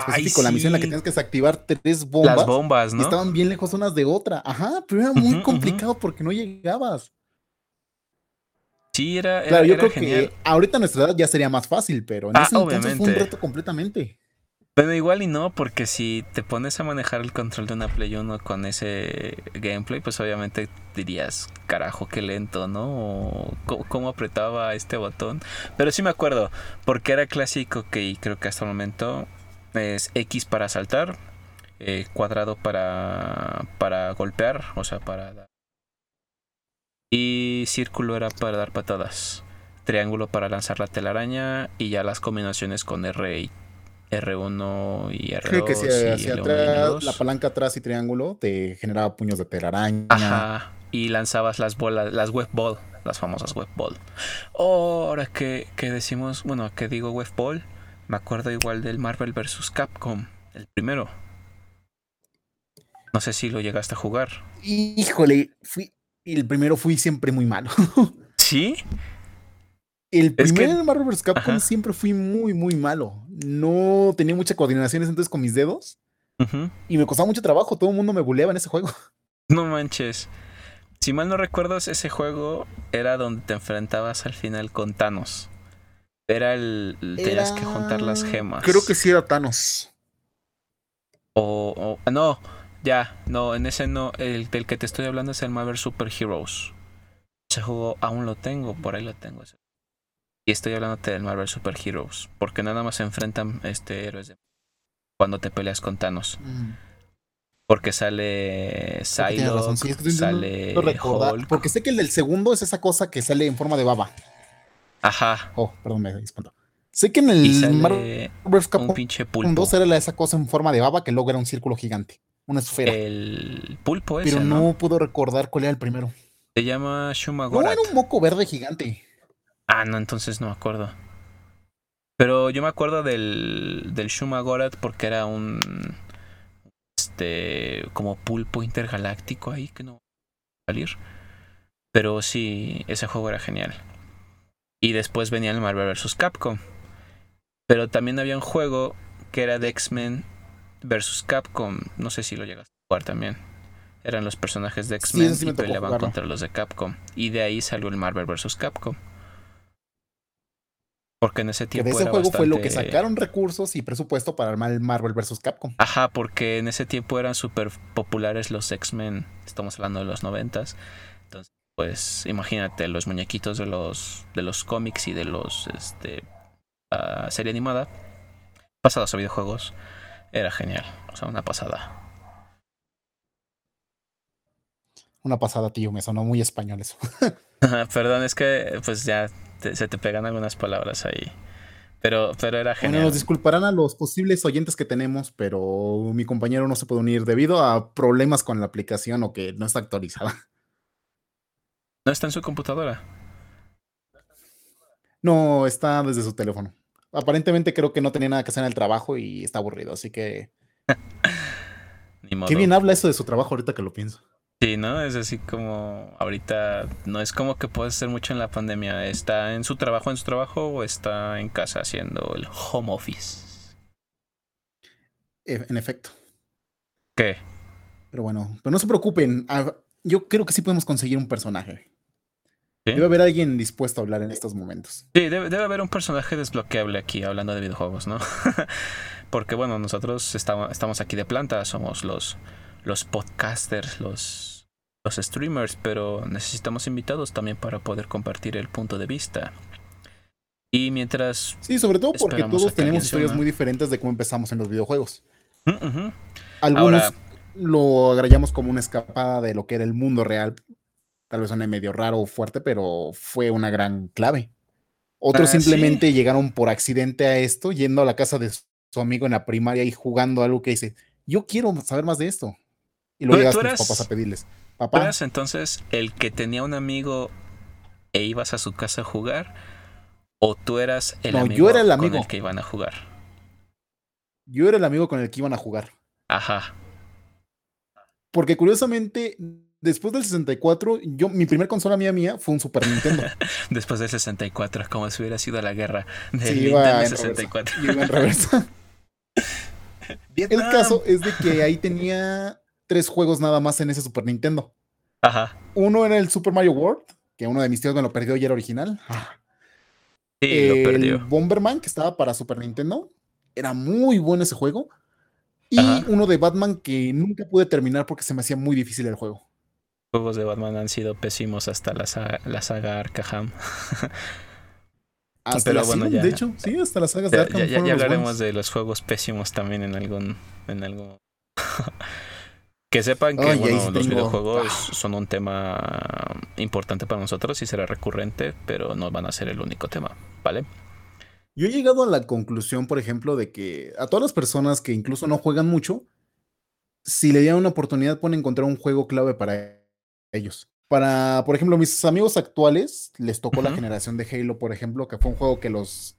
específico, la misión en la que tienes que desactivar tres bombas. Las bombas, ¿no? estaban bien lejos unas de otra. Ajá, pero era muy complicado porque no llegabas. Sí, era, claro, yo creo que ahorita a nuestra edad ya sería más fácil, pero en ah, ese entonces fue un reto completamente. Pero igual y no, porque si te pones a manejar el control de una Play 1 con ese gameplay, pues obviamente dirías, carajo, qué lento, ¿no? O cómo apretaba este botón. Pero sí me acuerdo, porque era clásico que creo que hasta el momento es X para saltar, eh, cuadrado para, para golpear, o sea, para dar. Y círculo era para dar patadas. Triángulo para lanzar la telaraña y ya las combinaciones con R y R1 y R2. que si hacia atrás, la palanca atrás y triángulo te generaba puños de telaraña. Ajá. Y lanzabas las bolas, las web ball, las famosas web ball. ahora que, que decimos, bueno, que digo web ball, me acuerdo igual del Marvel vs. Capcom, el primero. No sé si lo llegaste a jugar. Híjole, fui, el primero fui siempre muy malo. *laughs* ¿Sí? El primer Marvel vs. Capcom siempre fui muy, muy malo. No tenía mucha coordinación entonces con mis dedos. Y me costaba mucho trabajo. Todo el mundo me buleaba en ese juego. *laughs* No manches. Si mal no recuerdas, ese juego era donde te enfrentabas al final con Thanos. Era el. Tenías que juntar las gemas. Creo que sí era Thanos. O, No, ya. No, en ese no. El del que te estoy hablando es el Marvel Super Heroes. Ese juego aún lo tengo, por ahí lo tengo. Y estoy hablándote del Marvel Super Heroes. Porque nada más se enfrentan este héroes de... cuando te peleas con Thanos. Porque sale Psylocke, sale Hulk. Porque sé que el del segundo es esa cosa que sale en forma de baba. Ajá. Oh, perdón, me espanto. Sé que en el Marvel un pinche pulpo. 2 era esa cosa en forma de baba que luego era un círculo gigante. Una esfera. El pulpo ese, Pero no, puedo recordar cuál era el primero. Se llama Shumagorat. No, era un moco verde gigante. Ah, no, entonces no me acuerdo. Pero yo me acuerdo del, del Shumagorat porque era un. Este. Como pulpo intergaláctico ahí que no va a salir. Pero sí, ese juego era genial. Y después venía el Marvel vs. Capcom. Pero también había un juego que era de X-Men vs. Capcom. No sé si lo llegaste a jugar también. Eran los personajes de X-Men y peleaban contra los de Capcom. Y de ahí salió el Marvel vs. Capcom. Porque en ese tiempo. Que de ese juego fue lo que sacaron recursos y presupuesto para armar el Marvel vs. Capcom. Ajá, porque en ese tiempo eran súper populares los X-Men. Estamos hablando de los noventas. Entonces, pues imagínate los muñequitos de los, de los cómics y de los. Este, uh, serie animada. Pasados a videojuegos. Era genial. O sea, una pasada. Una pasada, tío. Me sonó muy español eso. *laughs* Perdón, es que pues ya se te pegan algunas palabras ahí. Pero, pero era genial. Bueno, nos disculparán a los posibles oyentes que tenemos, pero mi compañero no se puede unir debido a problemas con la aplicación o que no está actualizada. ¿No está en su computadora? No, está desde su teléfono. Aparentemente creo que no tenía nada que hacer en el trabajo y está aburrido, así que... *laughs* Qué bien habla eso de su trabajo ahorita que lo pienso. Sí, ¿no? Es así como ahorita no es como que puede hacer mucho en la pandemia. ¿Está en su trabajo, en su trabajo o está en casa haciendo el home office? E, en efecto. ¿Qué? Pero bueno, pero no se preocupen. Ah, yo creo que sí podemos conseguir un personaje. Debe haber alguien dispuesto a hablar en estos momentos. Sí, debe, debe haber un personaje desbloqueable aquí hablando de videojuegos, ¿no? *laughs* Porque bueno, nosotros estamos, estamos aquí de planta, somos los, los podcasters, los los streamers, pero necesitamos invitados también para poder compartir el punto de vista. Y mientras... Sí, sobre todo porque todos tenemos historias muy diferentes de cómo empezamos en los videojuegos. Mm, Algunos lo agregamos como una escapada de lo que era el mundo real. Tal vez suene medio raro o fuerte, pero fue una gran clave. Otros ah, simplemente llegaron por accidente a esto, yendo a la casa de su amigo en la primaria y jugando algo que dice, yo quiero saber más de esto. Y luego llegas con tus papás a pedirles. Papá. entonces el que tenía un amigo e ibas a su casa a jugar? ¿O tú eras el, amigo, yo era el amigo con el que iban a jugar? Yo era el amigo con el que iban a jugar. Ajá. Porque curiosamente, después del 64, yo, mi primer consola mía mía fue un Super Nintendo. *laughs* después del 64, como si hubiera sido la guerra del Nintendo 64. Iba en reversa. *laughs* el caso es de que ahí tenía tres juegos nada más en ese Super Nintendo. Ajá. Uno era el Super Mario World, que uno de mis tíos me lo perdió y era original. Sí, el lo perdió. Bomberman, que estaba para Super Nintendo. Era muy bueno ese juego. Y uno de Batman que nunca pude terminar porque se me hacía muy difícil el juego. Juegos de Batman han sido pésimos hasta la saga, la saga Arkham. hasta Pero bueno, ya, de hecho, sí, hasta las sagas de Arkham. Ya, ya hablaremos de los juegos pésimos también en algún, en algún *laughs* que sepan que los videojuegos son un tema importante para nosotros y será recurrente, pero no van a ser el único tema, ¿vale? Yo he llegado a la conclusión, por ejemplo, de que a todas las personas que incluso no juegan mucho, si le dieran una oportunidad pueden encontrar un juego clave para ellos. Para, por ejemplo, mis amigos actuales les tocó la generación de Halo, por ejemplo, que fue un juego que los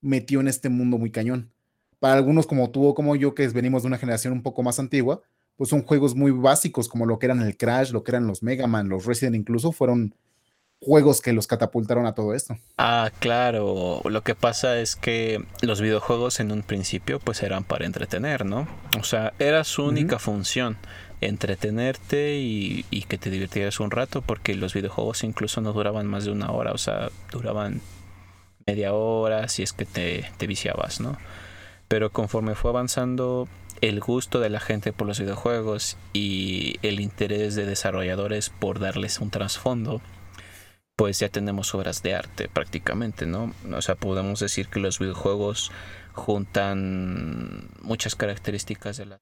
metió en este mundo muy cañón. Para algunos como tú o como yo, que venimos de una generación un poco más antigua, pues son juegos muy básicos como lo que eran el Crash, lo que eran los Mega Man, los Resident incluso, fueron juegos que los catapultaron a todo esto. Ah, claro. Lo que pasa es que los videojuegos en un principio pues eran para entretener, ¿no? O sea, era su única función, entretenerte y, que te divirtieras un rato, porque los videojuegos incluso no duraban más de una hora, o sea, duraban media hora si es que te, te viciabas, ¿no? Pero conforme fue avanzando el gusto de la gente por los videojuegos y el interés de desarrolladores por darles un trasfondo, pues ya tenemos obras de arte prácticamente, ¿no? O sea, podemos decir que los videojuegos juntan muchas características de, la,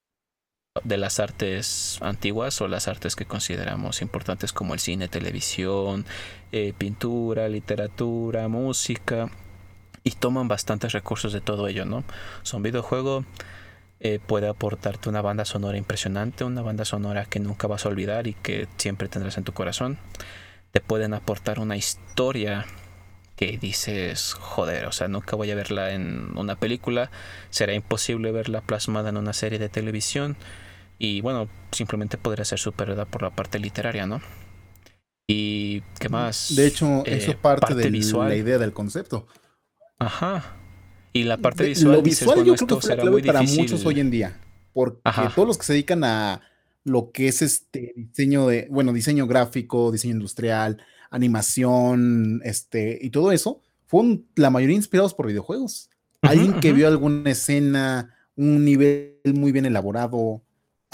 de las artes antiguas o las artes que consideramos importantes como el cine, televisión, eh, pintura, literatura, música y toman bastantes recursos de todo ello, ¿no? Son videojuegos eh, puede aportarte una banda sonora impresionante, una banda sonora que nunca vas a olvidar y que siempre tendrás en tu corazón. Te pueden aportar una historia que dices, joder, o sea, nunca voy a verla en una película, será imposible verla plasmada en una serie de televisión y bueno, simplemente podría ser superada por la parte literaria, ¿no? ¿Y qué más? De hecho, eso es parte, de la idea del concepto. Ajá. Y la parte visual. Lo visual yo creo que fue la clave para muchos hoy en día. Porque todos los que se dedican a lo que es este diseño de, bueno, diseño gráfico, diseño industrial, animación, este, y todo eso, fueron la mayoría inspirados por videojuegos. Alguien que vio alguna escena, un nivel muy bien elaborado,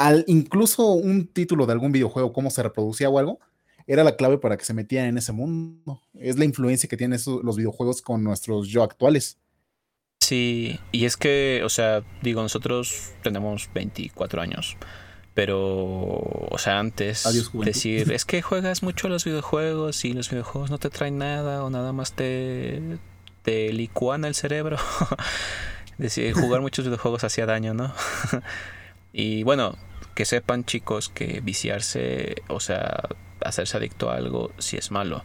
al, incluso un título de algún videojuego, cómo se reproducía o algo, era la clave para que se metieran en ese mundo. Es la influencia que tienen los videojuegos con nuestros yo actuales. Sí, y es que, o sea, digo, nosotros tenemos 24 años. Pero, o sea, antes decir, *laughs* es que juegas mucho a los videojuegos y los videojuegos no te traen nada o nada más te, te licuan el cerebro. *laughs* decir, jugar muchos videojuegos hacía daño, ¿no? *laughs* y bueno, que sepan chicos que viciarse, o sea, hacerse adicto a algo, sí es malo.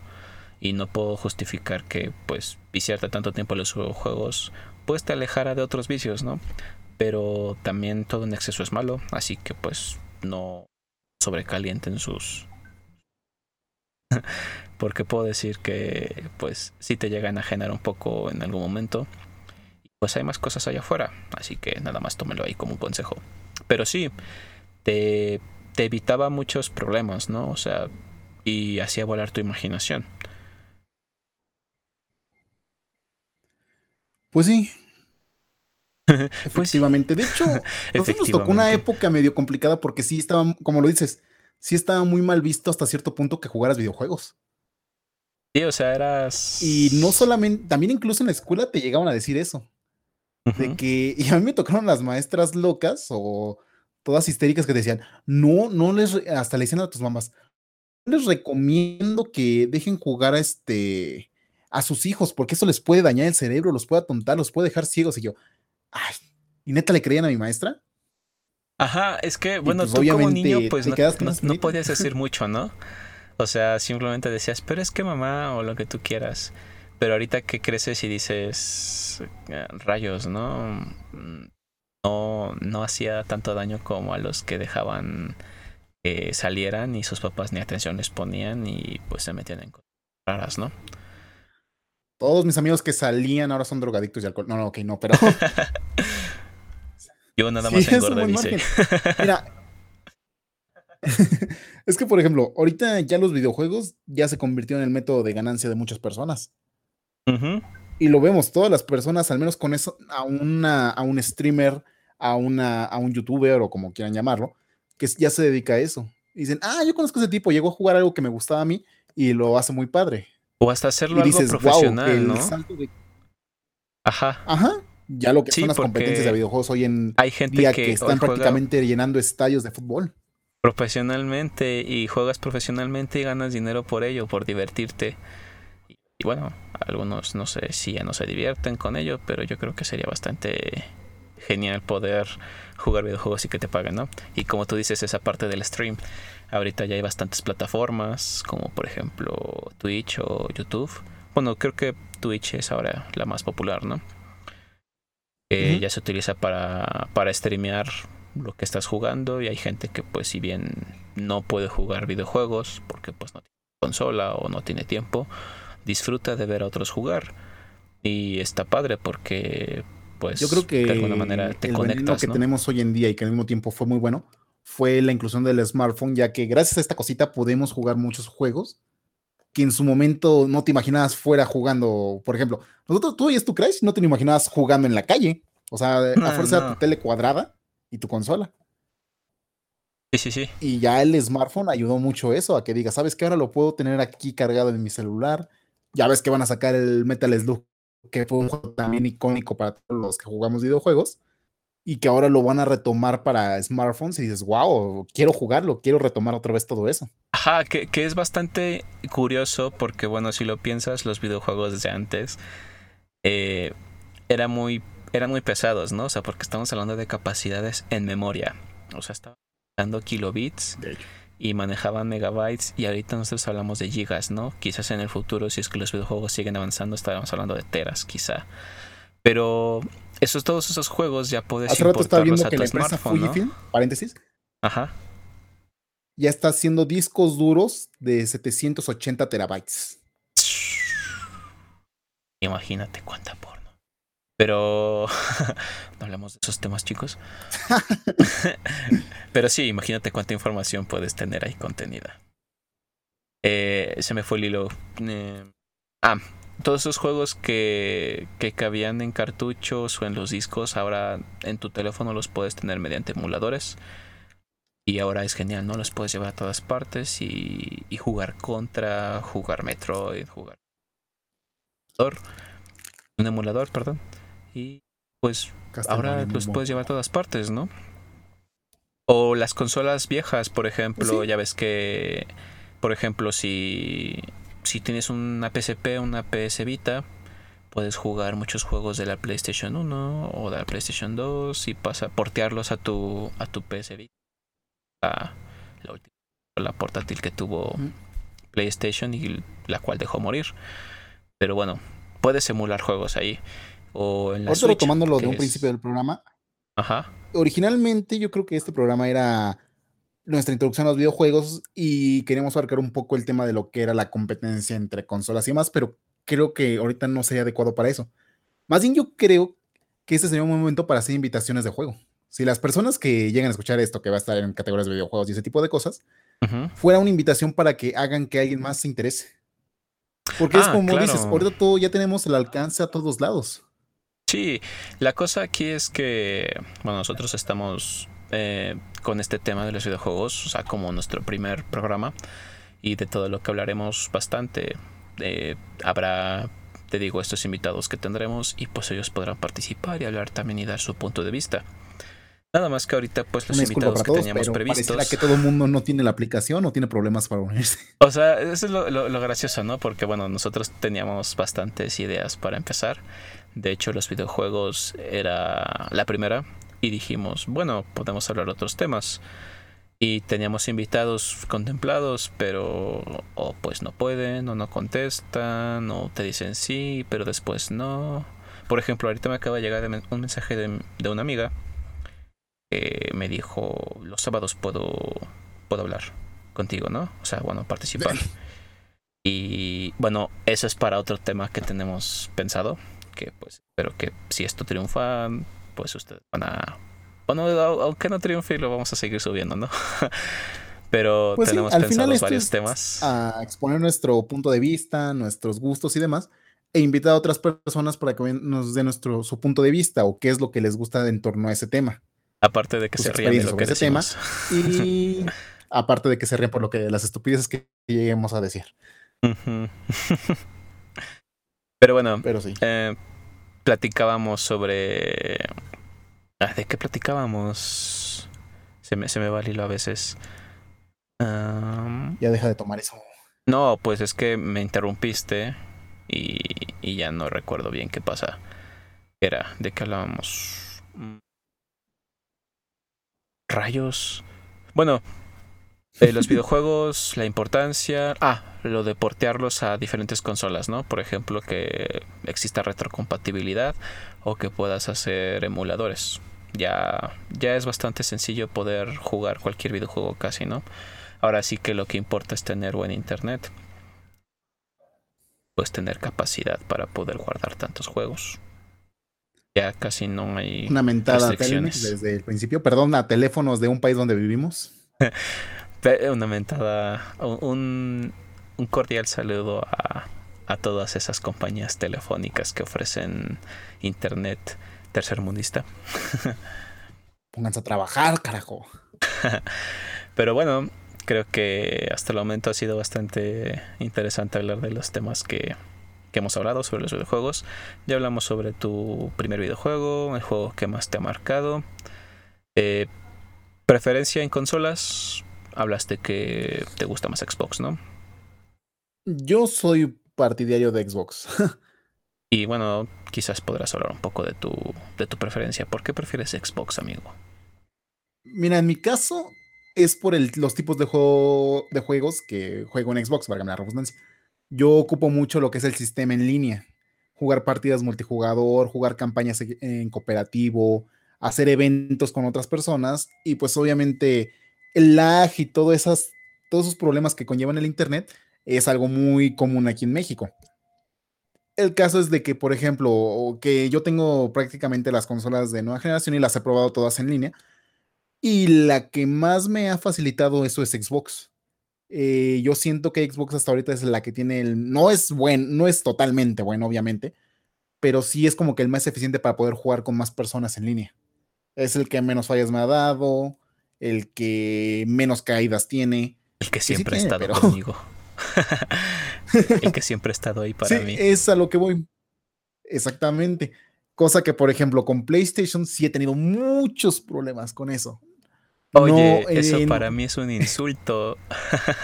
Y no puedo justificar que, pues, viciarte tanto tiempo en los videojuegos, pues te alejara de otros vicios, ¿no? pero también todo en exceso es malo, así que pues no sobrecalienten sus... *laughs* Porque puedo decir que pues si te llegan a generar un poco en algún momento. Pues hay más cosas allá afuera, así que nada más tómelo ahí como un consejo. Pero sí, te, te evitaba muchos problemas, ¿no? O sea, y hacía volar tu imaginación. Pues sí, *laughs* Efectivamente. De hecho, *laughs* nos tocó una época medio complicada porque sí estaba, como lo dices, sí estaba muy mal visto hasta cierto punto que jugaras videojuegos. Sí, o sea, eras. Y no solamente, también incluso en la escuela te llegaban a decir eso. De que, y a mí me tocaron las maestras locas o todas histéricas que decían, no, no les, hasta le decían a tus mamás, no les recomiendo que dejen jugar a este, a sus hijos, porque eso les puede dañar el cerebro, los puede atontar, los puede dejar ciegos. Y yo, Ay, ¿y neta le creían a mi maestra? Ajá, es que, bueno, pues, tú como niño, pues no, podías decir mucho, ¿no? O sea, simplemente decías, pero es que mamá, o lo que tú quieras. Pero ahorita que creces y dices, eh, rayos, ¿no? No, no hacía tanto daño como a los que dejaban que salieran y sus papás ni atención les ponían y pues se metían en cosas raras, ¿no? Todos mis amigos que salían ahora son drogadictos y alcohol. No, no, ok, no, pero. *laughs* Yo nada más engordo, dice. *laughs* Mira. *laughs* es que, por ejemplo, ahorita ya los videojuegos ya se convirtieron en el método de ganancia de muchas personas. Y lo vemos, todas las personas, al menos con eso, a, una, a un streamer, a, una, a un youtuber o como quieran llamarlo, que ya se dedica a eso. Y dicen, ah, yo conozco a ese tipo, llegó a jugar algo que me gustaba a mí y lo hace muy padre. O hasta hacerlo algo profesional, ¿no? Ajá. Ajá. Ya lo que son las competencias de videojuegos hoy en hay gente día que, están prácticamente llenando estadios de fútbol. Profesionalmente y juegas profesionalmente y ganas dinero por ello, por divertirte. Y, bueno, algunos no sé si ya no se divierten con ello, pero yo creo que sería bastante genial poder jugar videojuegos y que te paguen, ¿no? Y como tú dices, esa parte del stream Ahorita ya hay bastantes plataformas, como por ejemplo Twitch o YouTube. Bueno, creo que Twitch es ahora la más popular, ¿no? Ya se utiliza para, para streamear lo que estás jugando y hay gente que pues si bien no puede jugar videojuegos porque pues no tiene consola o no tiene tiempo, disfruta de ver a otros jugar. Y está padre porque pues yo creo que de alguna manera te el conectas. que tenemos hoy en día y que al mismo tiempo fue muy bueno fue la inclusión del smartphone, ya que gracias a esta cosita podemos jugar muchos juegos que en su momento no te imaginabas fuera jugando. Por ejemplo, nosotros, tú y tu Crash, no te lo imaginabas jugando en la calle. O sea, a fuerza de tu tele cuadrada y tu consola. Sí, sí, sí. Y ya el smartphone ayudó mucho eso, a que diga, ¿sabes qué? Ahora lo puedo tener aquí cargado en mi celular. Ya ves que van a sacar el Metal Slug, que fue un juego también icónico para todos los que jugamos videojuegos y que ahora lo van a retomar para smartphones y dices, wow, quiero jugarlo, quiero retomar otra vez todo eso. Ajá, que, es bastante curioso porque, bueno, si lo piensas, los videojuegos de antes eh, era muy, eran muy pesados, ¿no? O sea, porque estamos hablando de capacidades en memoria. O sea, estaban dando kilobits y manejaban megabytes y ahorita nosotros hablamos de gigas, ¿no? Quizás en el futuro, si es que los videojuegos siguen avanzando, estaremos hablando de teras, quizá. Pero esos, todos esos juegos ya puedes Hace rato estaba viendo que la empresa Fujifilm, paréntesis, Ajá. ya está haciendo discos duros de 780 terabytes. Imagínate cuánta porno. Pero *laughs* no hablamos de esos temas, chicos. *laughs* Pero sí, imagínate cuánta información puedes tener ahí contenida. Eh, se me fue el hilo. Eh, ah, todos esos juegos que, que cabían en cartuchos o en los discos, ahora en tu teléfono los puedes tener mediante emuladores. Y ahora es genial, ¿no? Los puedes llevar a todas partes y, y jugar contra, jugar Metroid, jugar. Un emulador, perdón. Y pues ahora los puedes llevar a todas partes, ¿no? O las consolas viejas, por ejemplo, ya ves que, por ejemplo, si, si tienes una PSP, una PS Vita, puedes jugar muchos juegos de la PlayStation 1 o de la PlayStation 2 y pasa portearlos a tu a tu PS Vita la, última la portátil que tuvo PlayStation y la cual dejó morir. Pero bueno, puedes emular juegos ahí. O en la Switch, de un principio del programa. Ajá. Originalmente yo creo que este programa era nuestra introducción a los videojuegos y queríamos abarcar un poco el tema de lo que era la competencia entre consolas y demás, pero creo que ahorita no sería adecuado para eso. Más bien yo creo que este sería un momento para hacer invitaciones de juego si las personas que llegan a escuchar esto, que va a estar en categorías de videojuegos y ese tipo de cosas, fuera una invitación para que hagan que alguien más se interese. Porque es ah, como dices, ahorita todo ya tenemos el alcance a todos lados. Sí, la cosa aquí es que, bueno, nosotros estamos eh, con este tema de los videojuegos, o sea, como nuestro primer programa, y de todo lo que hablaremos bastante. Eh, habrá, te digo, estos invitados que tendremos y pues ellos podrán participar y hablar también y dar su punto de vista. Nada más que ahorita, pues los invitados que teníamos previstos. que todo el mundo no tiene la aplicación o tiene problemas para unirse. *laughs* O sea, eso es lo, gracioso, ¿no? Porque, bueno, nosotros teníamos bastantes ideas para empezar. De hecho, los videojuegos era la primera. Y dijimos, bueno, podemos hablar de otros temas. Y teníamos invitados contemplados, pero o pues no pueden, o no contestan, o te dicen sí, pero después no. Por ejemplo, ahorita me acaba de llegar un mensaje de, de una amiga me dijo, los sábados puedo, puedo hablar contigo, ¿no? O sea, bueno, participar. *laughs* Y bueno, eso es para otro tema que tenemos pensado, que pues espero que si esto triunfa, pues ustedes van a... Bueno, aunque no triunfe, lo vamos a seguir subiendo, ¿no? *laughs* Pero pues tenemos pensados varios temas. A exponer nuestro punto de vista, nuestros gustos y demás, e invitar a otras personas para que nos den nuestro, su punto de vista o qué es lo que les gusta en torno a ese tema. Aparte de que se rían de lo que ese tema *laughs* y aparte de que se rían por lo que las estupideces que lleguemos a decir. *laughs* Pero bueno, Pero sí. Eh, platicábamos sobre ah, ¿De qué platicábamos? Se me, se me va el hilo a veces. ya deja de tomar eso. No, pues es que me interrumpiste y, y ya no recuerdo bien qué pasa. Era, ¿de qué hablábamos? Rayos. Bueno, eh, los *laughs* videojuegos, la importancia. Ah, lo de portearlos a diferentes consolas, ¿no? Por ejemplo, que exista retrocompatibilidad o que puedas hacer emuladores. Ya, ya es bastante sencillo poder jugar cualquier videojuego casi, ¿no? Ahora sí que lo que importa es tener buen internet. Pues tener capacidad para poder guardar tantos juegos ya casi no hay una mentada desde el principio. Perdón, a teléfonos de un país donde vivimos. *laughs* una mentada, un, un cordial saludo a, a, todas esas compañías telefónicas que ofrecen internet tercermundista. *laughs* Pónganse a trabajar, carajo. Pero bueno, creo que hasta el momento ha sido bastante interesante hablar de los temas que, que hemos hablado sobre los videojuegos. Ya hablamos sobre tu primer videojuego, el juego que más te ha marcado. Eh, preferencia en consolas, hablaste que te gusta más Xbox, ¿no? Yo soy partidario de Xbox. *laughs* y bueno, quizás podrás hablar un poco de tu, de tu preferencia. ¿Por qué prefieres Xbox, amigo? Mira, en mi caso es por el, los tipos de, juego, de juegos que juego en Xbox, para ganar redundancia yo ocupo mucho lo que es el sistema en línea. Jugar partidas multijugador, jugar campañas en cooperativo, hacer eventos con otras personas y pues obviamente el lag y todos esos problemas que conllevan el Internet es algo muy común aquí en México. El caso es de que, por ejemplo, que yo tengo prácticamente las consolas de nueva generación y las he probado todas en línea. Y la que más me ha facilitado eso es Xbox. Eh, yo siento que Xbox hasta ahorita es la que tiene el. No es bueno, no es totalmente bueno, obviamente. Pero sí es como que el más eficiente para poder jugar con más personas en línea. Es el que menos fallas me ha dado, el que menos caídas tiene. El que siempre ha estado conmigo. *laughs* el que siempre ha estado ahí para mí. Es a lo que voy. Exactamente. Cosa que, por ejemplo, con PlayStation sí he tenido muchos problemas con eso. Oye, eso eh, para mí es un insulto.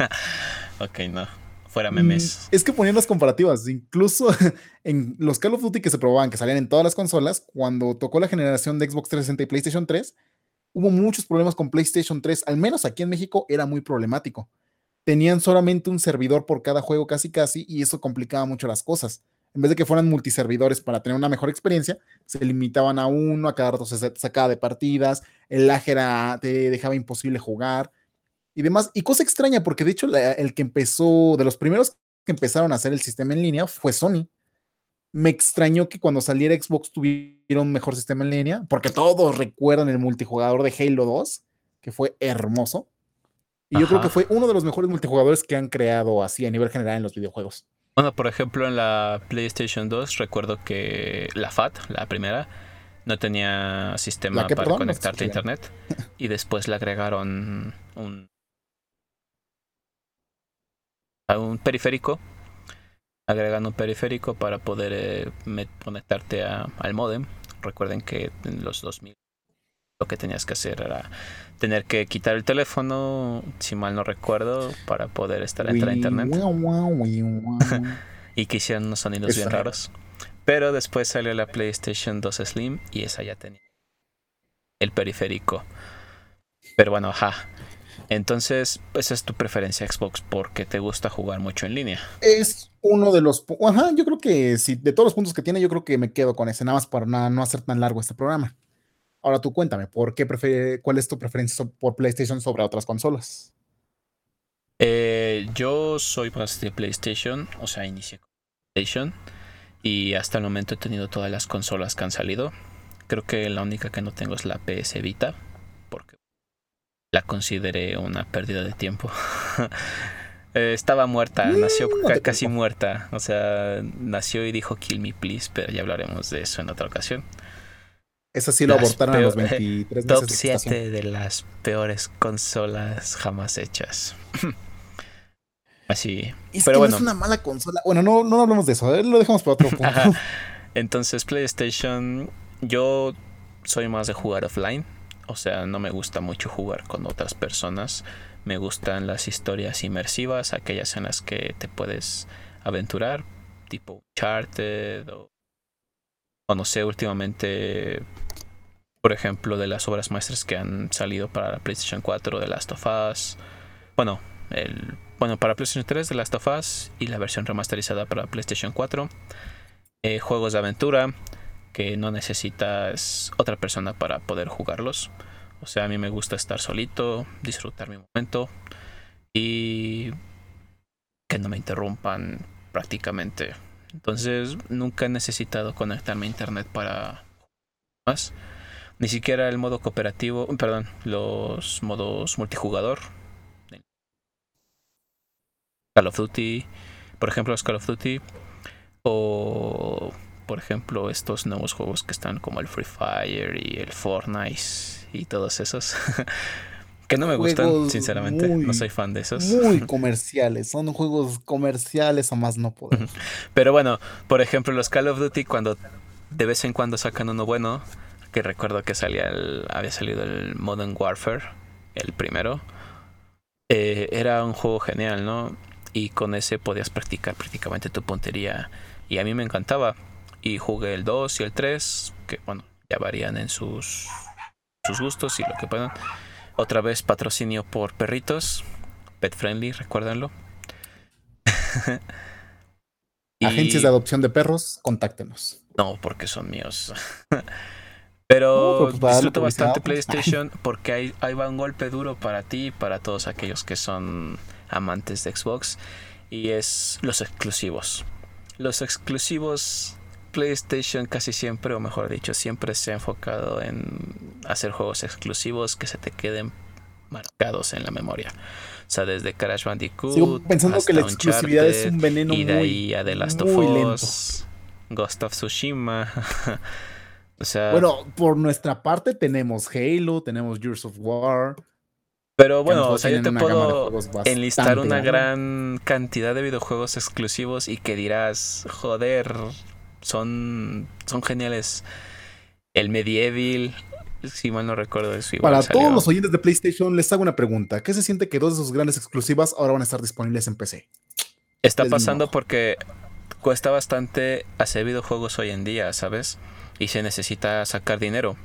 *laughs* ok, no. Fuera mm, memes. Es que poniendo las comparativas, incluso *laughs* en los Call of Duty que se probaban, que salían en todas las consolas, cuando tocó la generación de Xbox 360 y PlayStation 3, hubo muchos problemas con PlayStation 3. Al menos aquí en México era muy problemático tenían solamente un servidor por cada juego casi casi y eso complicaba mucho las cosas. En vez de que fueran multiservidores para tener una mejor experiencia, se limitaban a uno, a cada rato se sacaba de partidas, el lag te dejaba imposible jugar y demás. Y cosa extraña, porque de hecho el que empezó, de los primeros que empezaron a hacer el sistema en línea fue Sony. Me extrañó que cuando saliera Xbox tuviera un mejor sistema en línea, porque todos recuerdan el multijugador de Halo 2, que fue hermoso. Y yo creo que fue uno de los mejores multijugadores que han creado así a nivel general en los videojuegos. Bueno, por ejemplo, en la PlayStation 2 recuerdo que la FAT, la primera, no tenía sistema para conectarte a internet. *laughs* y después le agregaron un, un periférico. Agregan un periférico para poder eh, conectarte al modem. Recuerden que en los 2000 lo que tenías que hacer era tener que quitar el teléfono, si mal no recuerdo, para poder estar entrar a internet. *laughs* y que hicieron unos sonidos bien raros. Pero después salió la PlayStation 2 Slim y esa ya tenía el periférico. Pero bueno, ajá. Entonces, esa es tu preferencia Xbox porque te gusta jugar mucho en línea. Es uno de los... Ajá, yo creo que si de todos los puntos que tiene, yo creo que me quedo con ese, nada más para no hacer tan largo este programa. Ahora tú cuéntame, ¿por qué ¿cuál es tu preferencia por PlayStation sobre otras consolas? Eh, yo soy más de PlayStation, o sea, inicié con PlayStation y hasta el momento he tenido todas las consolas que han salido. Creo que la única que no tengo es la PS Vita, porque la consideré una pérdida de tiempo. *laughs* Eh, estaba muerta, mm, nació casi muerta, o sea, nació y dijo kill me please, pero ya hablaremos de eso en otra ocasión. Eso sí lo abortaron a los 23 Top 7 de las peores consolas jamás hechas. *laughs* Así. Es Pero que bueno. no es una mala consola. Bueno, no, no hablamos de eso. ¿eh? Lo dejamos para otro *laughs* punto. Entonces, PlayStation. Yo soy más de jugar offline. O sea, no me gusta mucho jugar con otras personas. Me gustan las historias inmersivas, aquellas en las que te puedes aventurar, tipo Uncharted o, no sé, últimamente por ejemplo, de las obras maestras que han salido para la PlayStation 4 de Last of Us. Bueno, el, bueno para PlayStation 3 de Last of Us y la versión remasterizada para PlayStation 4. Eh, juegos de aventura que no necesitas otra persona para poder jugarlos. O sea, a mí me gusta estar solito, disfrutar mi momento y que no me interrumpan prácticamente. Entonces, nunca he necesitado conectarme a internet para más. Ni siquiera el modo cooperativo, perdón, los modos multijugador. Call of Duty, por ejemplo, los Call of Duty. O, por ejemplo, estos nuevos juegos que están como el Free Fire y el Fortnite y todos esos. *laughs* que no me gustan, sinceramente. no soy fan de esos. Muy *laughs* comerciales. Son juegos comerciales a más no poder. Pero bueno, por ejemplo, los Call of Duty, cuando de vez en cuando sacan uno bueno que recuerdo que salía el, había salido el Modern Warfare, el primero. Eh, era un juego genial, ¿no? Y con ese podías practicar prácticamente tu puntería. Y a mí me encantaba. Y jugué el 2 y el 3, que bueno, ya varían en sus, sus gustos y lo que puedan. Otra vez patrocinio por perritos. Pet friendly, recuérdenlo. *laughs* Agencias de adopción de perros, contáctenos. No, porque son míos. *laughs* Pero pues, disfruto bastante. PlayStation *laughs* porque ahí, ahí va un golpe duro para ti y para todos aquellos que son amantes de Xbox. Y es los exclusivos. Los exclusivos PlayStation casi siempre, o mejor dicho, siempre se ha enfocado en hacer juegos exclusivos que se te queden marcados en la memoria. O sea, desde Crash Bandicoot. Sigo pensando que la exclusividad es un veneno Y de muy, ahí a The Last of. Us, Ghost of Tsushima. *laughs* o sea, Bueno, por nuestra parte tenemos Halo, tenemos Gears of War. pero bueno, o sea, yo te puedo enlistar una gran cantidad de videojuegos exclusivos y que dirás, joder, son, son geniales. El Medieval, si mal no recuerdo, eso igual Para salió. todos los oyentes de PlayStation, les hago una pregunta. ¿Qué se siente que dos de sus grandes exclusivas ahora van a estar disponibles en PC? Está pasando porque cuesta bastante hacer videojuegos hoy en día, ¿sabes? Y se necesita sacar dinero.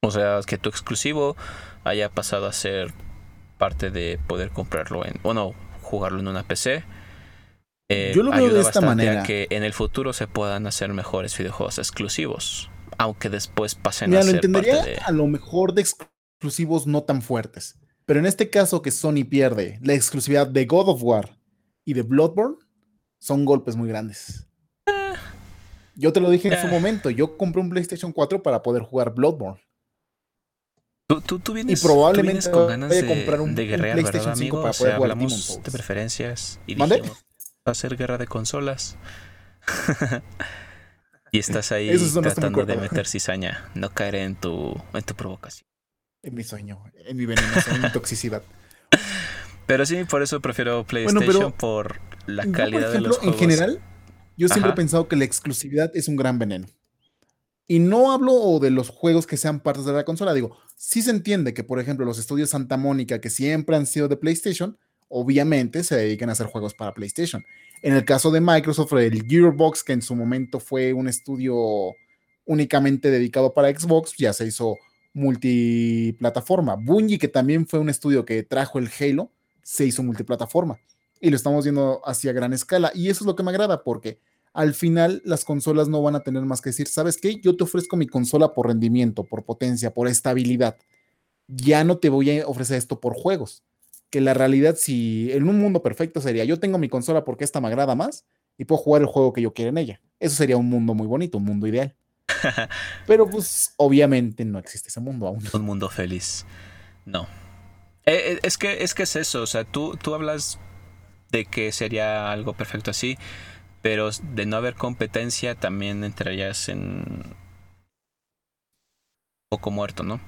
O sea, que tu exclusivo haya pasado a ser parte de poder comprarlo en, o no, jugarlo en una PC. Eh, Yo lo veo de esta manera. A que en el futuro se puedan hacer mejores videojuegos exclusivos. Aunque después pasen Mira, a lo ser entendería parte de. a lo mejor de exclusivos no tan fuertes. Pero en este caso que Sony pierde la exclusividad de God of War y de Bloodborne, son golpes muy grandes. Yo te lo dije en su Eh. momento, yo compré un PlayStation 4 para poder jugar Bloodborne. Tú, tú, tú vienes, Y probablemente tú vienes con ganas a comprar un- de un guerrear, PlayStation ¿verdad, 5 amigo? para O sea, poder jugar hablamos de preferencias y dijimos, ser guerra de consolas. *laughs* y estás ahí tratando de meter cizaña, no caer en tu, en tu provocación. En mi sueño, en mi venenosa, en mi toxicidad. Pero sí, por eso prefiero PlayStation por la Yo, por calidad de los ejemplo, en juegos. general, yo siempre he pensado que la exclusividad es un gran veneno. Y no hablo de los juegos que sean partes de la consola, digo, sí se entiende que, por ejemplo, los estudios Santa Mónica, que siempre han sido de PlayStation, obviamente se dedican a hacer juegos para PlayStation. En el caso de Microsoft, el Gearbox, que en su momento fue un estudio únicamente dedicado para Xbox, ya se hizo multiplataforma. Bungie, que también fue un estudio que trajo el Halo, se hizo multiplataforma. Y lo estamos viendo hacia gran escala. Y eso es lo que me agrada, porque al final las consolas no van a tener más que decir, ¿sabes qué? Yo te ofrezco mi consola por rendimiento, por potencia, por estabilidad. Ya no te voy a ofrecer esto por juegos. Que la realidad, si en un mundo perfecto sería, yo tengo mi consola porque esta me agrada más y puedo jugar el juego que yo quiera en ella. Eso sería un mundo muy bonito, un mundo ideal. *laughs* Pero pues obviamente no existe ese mundo aún. Un mundo feliz. No. Eh, eh, es, que, es que es eso, o sea, tú, tú hablas de que sería algo perfecto así, pero de no haber competencia también entrarías en un poco muerto, ¿no?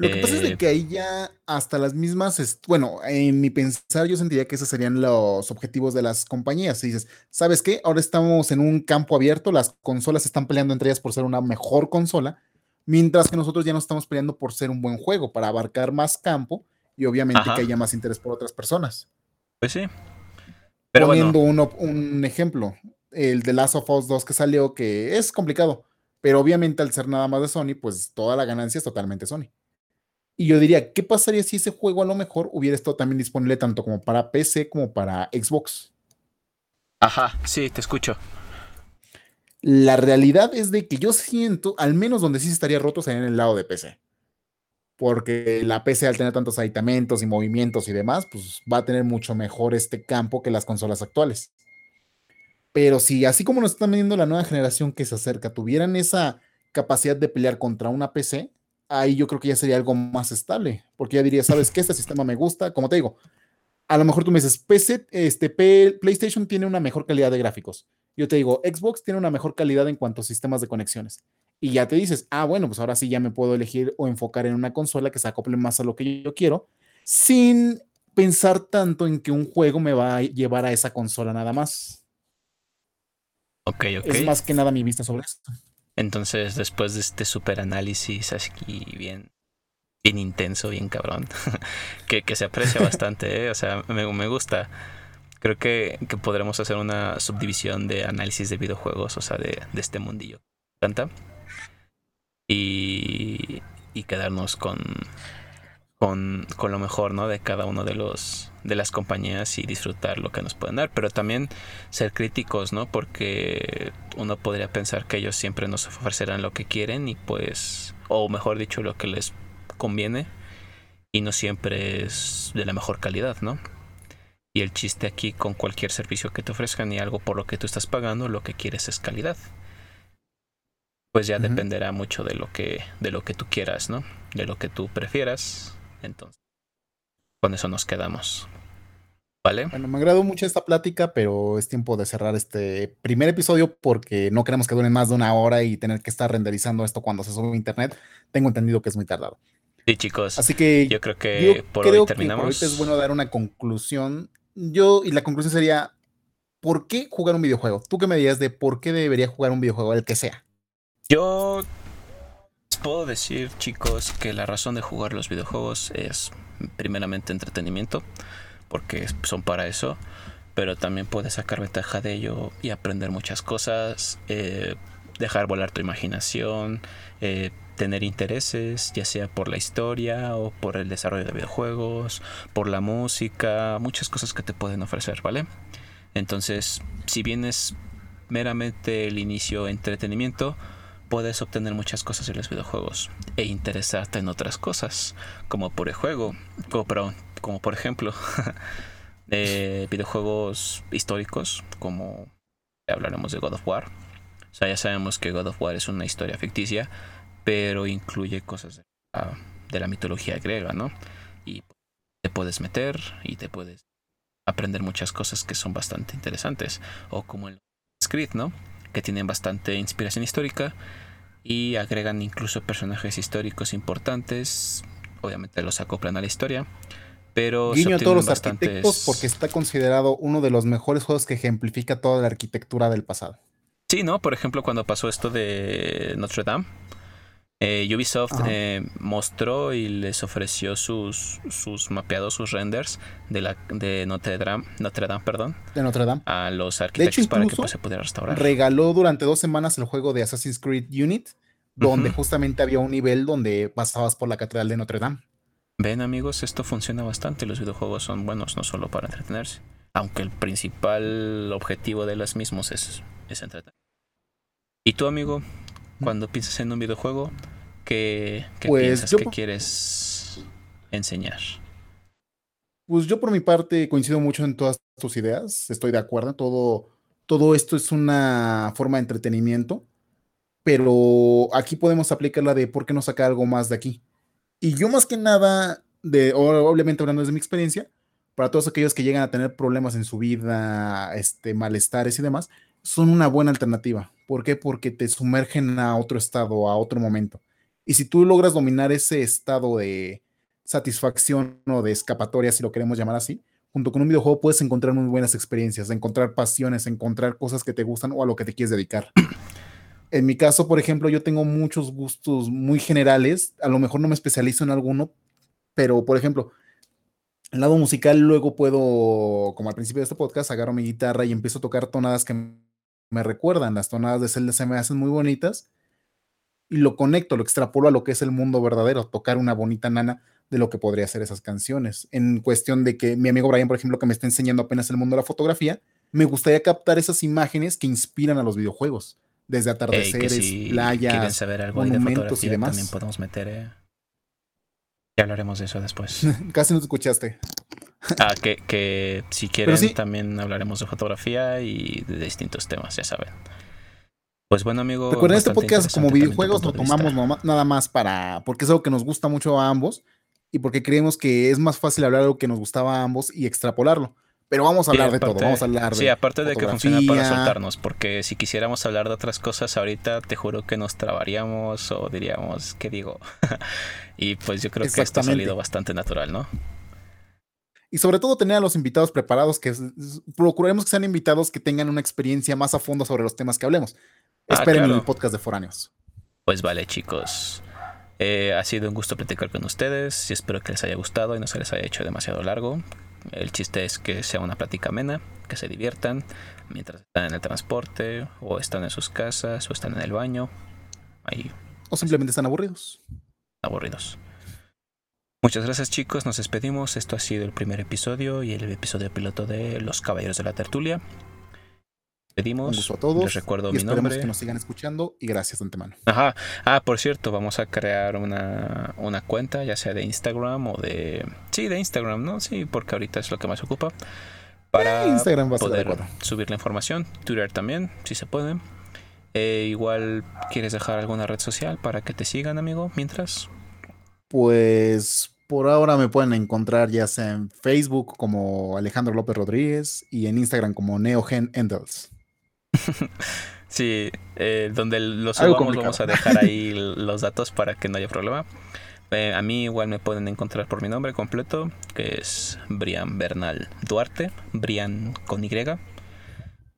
Lo que pasa es Eh, de que ahí ya hasta las mismas, bueno, en mi pensar yo sentiría que esos serían los objetivos de las compañías. Si dices, ¿sabes qué? Ahora estamos en un campo abierto, las consolas están peleando entre ellas por ser una mejor consola, mientras que nosotros ya no estamos peleando por ser un buen juego, para abarcar más campo y obviamente Ajá. que haya más interés por otras personas. Pues sí. Pero Poniendo bueno, uno- un ejemplo, el de Last of Us 2 que salió, que es complicado, pero obviamente al ser nada más de Sony, pues toda la ganancia es totalmente Sony. Y yo diría, ¿qué pasaría si ese juego a lo mejor hubiera estado también disponible tanto como para PC como para Xbox? ajá, sí, te escucho. La realidad es de que yo siento, al menos donde sí se estaría roto sería en el lado de PC. Porque la PC al tener tantos aditamentos y movimientos y demás, pues va a tener mucho mejor este campo que las consolas actuales. Pero si así como nos están vendiendo la nueva generación que se acerca, tuvieran esa capacidad de pelear contra una PC, ahí yo creo que ya sería algo más estable. Porque ya diría, ¿sabes qué? Este sistema me gusta. Como te digo, a lo mejor tú me dices, PC, este, PlayStation tiene una mejor calidad de gráficos. Yo te digo, Xbox tiene una mejor calidad en cuanto a sistemas de conexiones. Y ya te dices, ah, bueno, pues ahora sí ya me puedo elegir o enfocar en una consola que se acople más a lo que yo quiero, sin pensar tanto en que un juego me va a llevar a esa consola nada más. Ok, ok. Es más que nada mi vista sobre esto. Entonces, después de este super análisis aquí bien, bien intenso, bien cabrón, *laughs* que, que se aprecia *laughs* bastante, ¿eh? o sea, me, me gusta. Creo que, que podremos hacer una subdivisión de análisis de videojuegos, o sea, de, de este mundillo. ¿Tanta? Y, y quedarnos con, con, con, lo mejor, ¿no? De cada uno de los de las compañías y disfrutar lo que nos pueden dar, pero también ser críticos, ¿no? Porque uno podría pensar que ellos siempre nos ofrecerán lo que quieren y pues o mejor dicho lo que les conviene y no siempre es de la mejor calidad, ¿no? Y el chiste aquí con cualquier servicio que te ofrezcan y algo por lo que tú estás pagando, lo que quieres es calidad. Pues ya dependerá mucho de lo que de lo que tú quieras, ¿no? De lo que tú prefieras entonces, con eso nos quedamos. ¿Vale? Bueno, me agradó mucho esta plática, pero es tiempo de cerrar este primer episodio porque no queremos que dure más de una hora y tener que estar renderizando esto cuando se sube a internet. Tengo entendido que es muy tardado. Sí, chicos. Así que yo creo que por hoy terminamos. es bueno dar una conclusión. Yo, y la conclusión sería: ¿por qué jugar un videojuego? ¿Tú qué me dirías de por qué debería jugar un videojuego, el que sea? Yo puedo decir, chicos, que la razón de jugar los videojuegos es primeramente entretenimiento, porque son para eso, pero también puedes sacar ventaja de ello y aprender muchas cosas, eh, dejar volar tu imaginación, eh, tener intereses, ya sea por la historia o por el desarrollo de videojuegos, por la música, muchas cosas que te pueden ofrecer, ¿vale? Entonces, si bien es meramente el inicio entretenimiento, puedes obtener muchas cosas en los videojuegos e interesarte en otras cosas, como por el juego, como, por ejemplo *laughs* videojuegos históricos, como hablaremos de God of War. O sea, ya sabemos que God of War es una historia ficticia, pero incluye cosas de la, de la mitología griega, ¿no? Y te puedes meter y te puedes aprender muchas cosas que son bastante interesantes, o como el Creed, ¿no? Que tienen bastante inspiración histórica y agregan incluso personajes históricos importantes. Obviamente los acoplan a la historia. Pero Guiño a todos los arquitectos porque está considerado uno de los mejores juegos que ejemplifica toda la arquitectura del pasado. Sí, ¿no? Por ejemplo, cuando pasó esto de Notre Dame, eh, Ubisoft eh, mostró y les ofreció sus, sus mapeados, sus renders de la de Notre Dame, Notre Dame, perdón, de Notre Dame a los arquitectos para que pues, se pudiera restaurar. Regaló durante dos semanas el juego de Assassin's Creed Unit, donde justamente había un nivel donde pasabas por la catedral de Notre Dame. Ven amigos, esto funciona bastante. Los videojuegos son buenos no solo para entretenerse, aunque el principal objetivo de los mismos es, es entretener. ¿Y tú amigo? Cuando piensas en un videojuego, ¿qué, pues piensas que quieres enseñar? Pues yo por mi parte coincido mucho en todas tus ideas, estoy de acuerdo, todo, todo esto es una forma de entretenimiento, pero aquí podemos aplicar la de por qué no sacar algo más de aquí. Y yo más que nada, de, obviamente hablando desde mi experiencia, para todos aquellos que llegan a tener problemas en su vida, este, malestares y demás, son una buena alternativa. ¿Por qué? Porque te sumergen a otro estado, a otro momento. Y si tú logras dominar ese estado de satisfacción o de escapatoria, si lo queremos llamar así, junto con un videojuego puedes encontrar muy buenas experiencias, encontrar pasiones, encontrar cosas que te gustan o a lo que te quieres dedicar. *clears throat* En mi caso, por ejemplo, yo tengo muchos gustos muy generales, a lo mejor no me especializo en alguno, pero por ejemplo, el lado musical luego puedo, como al principio de este podcast, agarro mi guitarra y empiezo a tocar tonadas que me recuerdan, las tonadas de Zelda se me hacen muy bonitas y lo conecto, lo extrapolo a lo que es el mundo verdadero, tocar una bonita nana de lo que podría ser esas canciones. En cuestión de que mi amigo Brian, por ejemplo, que me está enseñando apenas el mundo de la fotografía, me gustaría captar esas imágenes que inspiran a los videojuegos, desde atardeceres, playas, saber monumentos y demás. También podemos meter. Eh. Ya hablaremos de eso después. *laughs* Casi no te escuchaste. Ah, que, si quieren también hablaremos de fotografía y de distintos temas, ya saben. Pues bueno, amigo. Recuerden, este podcast como videojuegos lo tomamos nada más para. porque es algo que nos gusta mucho a ambos y porque creemos que es más fácil hablar de lo que nos gustaba a ambos y extrapolarlo. Pero vamos a hablar de todo, vamos a hablar de. Sí, aparte de que funciona para soltarnos, porque si quisiéramos hablar de otras cosas ahorita, te juro que nos trabaríamos o diríamos, ¿qué digo? *laughs* y pues yo creo que esto ha salido bastante natural, ¿no? Y sobre todo tener a los invitados preparados, que procuremos que sean invitados que tengan una experiencia más a fondo sobre los temas que hablemos. Ah, Esperen el podcast de Foráneos. Pues vale, chicos. Eh, ha sido un gusto platicar con ustedes y espero que les haya gustado y no se les haya hecho demasiado largo. El chiste es que sea una plática amena, que se diviertan mientras están en el transporte o están en sus casas o están en el baño. Ahí, o simplemente están aburridos. Aburridos. Muchas gracias chicos, nos despedimos. Esto ha sido el primer episodio y el episodio piloto de Los Caballeros de la Tertulia. Pedimos a todos. Les recuerdo y mi nombre. que nos sigan escuchando y gracias de antemano. Ajá. Ah, por cierto, vamos a crear una, una cuenta, ya sea de Instagram o de. Sí, de Instagram, ¿no? Sí, porque ahorita es lo que más ocupa. Para Eh, Instagram va a ser poder subir la información. Twitter también, si se puede. Eh, igual, ¿quieres dejar alguna red social para que te sigan, amigo? Mientras. Pues por ahora me pueden encontrar ya sea en Facebook como Alejandro López Rodríguez y en Instagram como Neogen Endels. *laughs* Sí, eh, donde los subamos vamos a dejar ahí *laughs* los datos para que no haya problema. Eh, a mí igual me pueden encontrar por mi nombre completo, que es Brian Bernal Duarte, Brian con Y.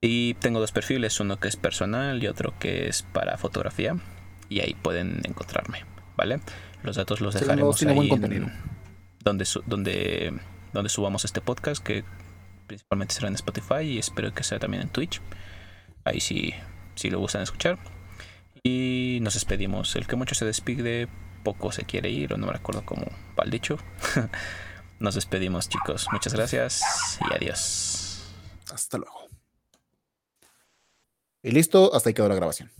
Y tengo dos perfiles, uno que es personal y otro que es para fotografía. Y ahí pueden encontrarme, ¿vale? Los datos los Sí, dejaremos buen ahí en donde, donde, donde subamos este podcast, que principalmente será en Spotify y espero que sea también en Twitch. Ahí sí, si lo gustan escuchar. Y nos despedimos. El que mucho se despide, poco se quiere ir, o no me recuerdo cómo va el dicho. *laughs* nos despedimos, chicos. Muchas gracias y adiós. Hasta luego. Y listo, hasta ahí quedó la grabación.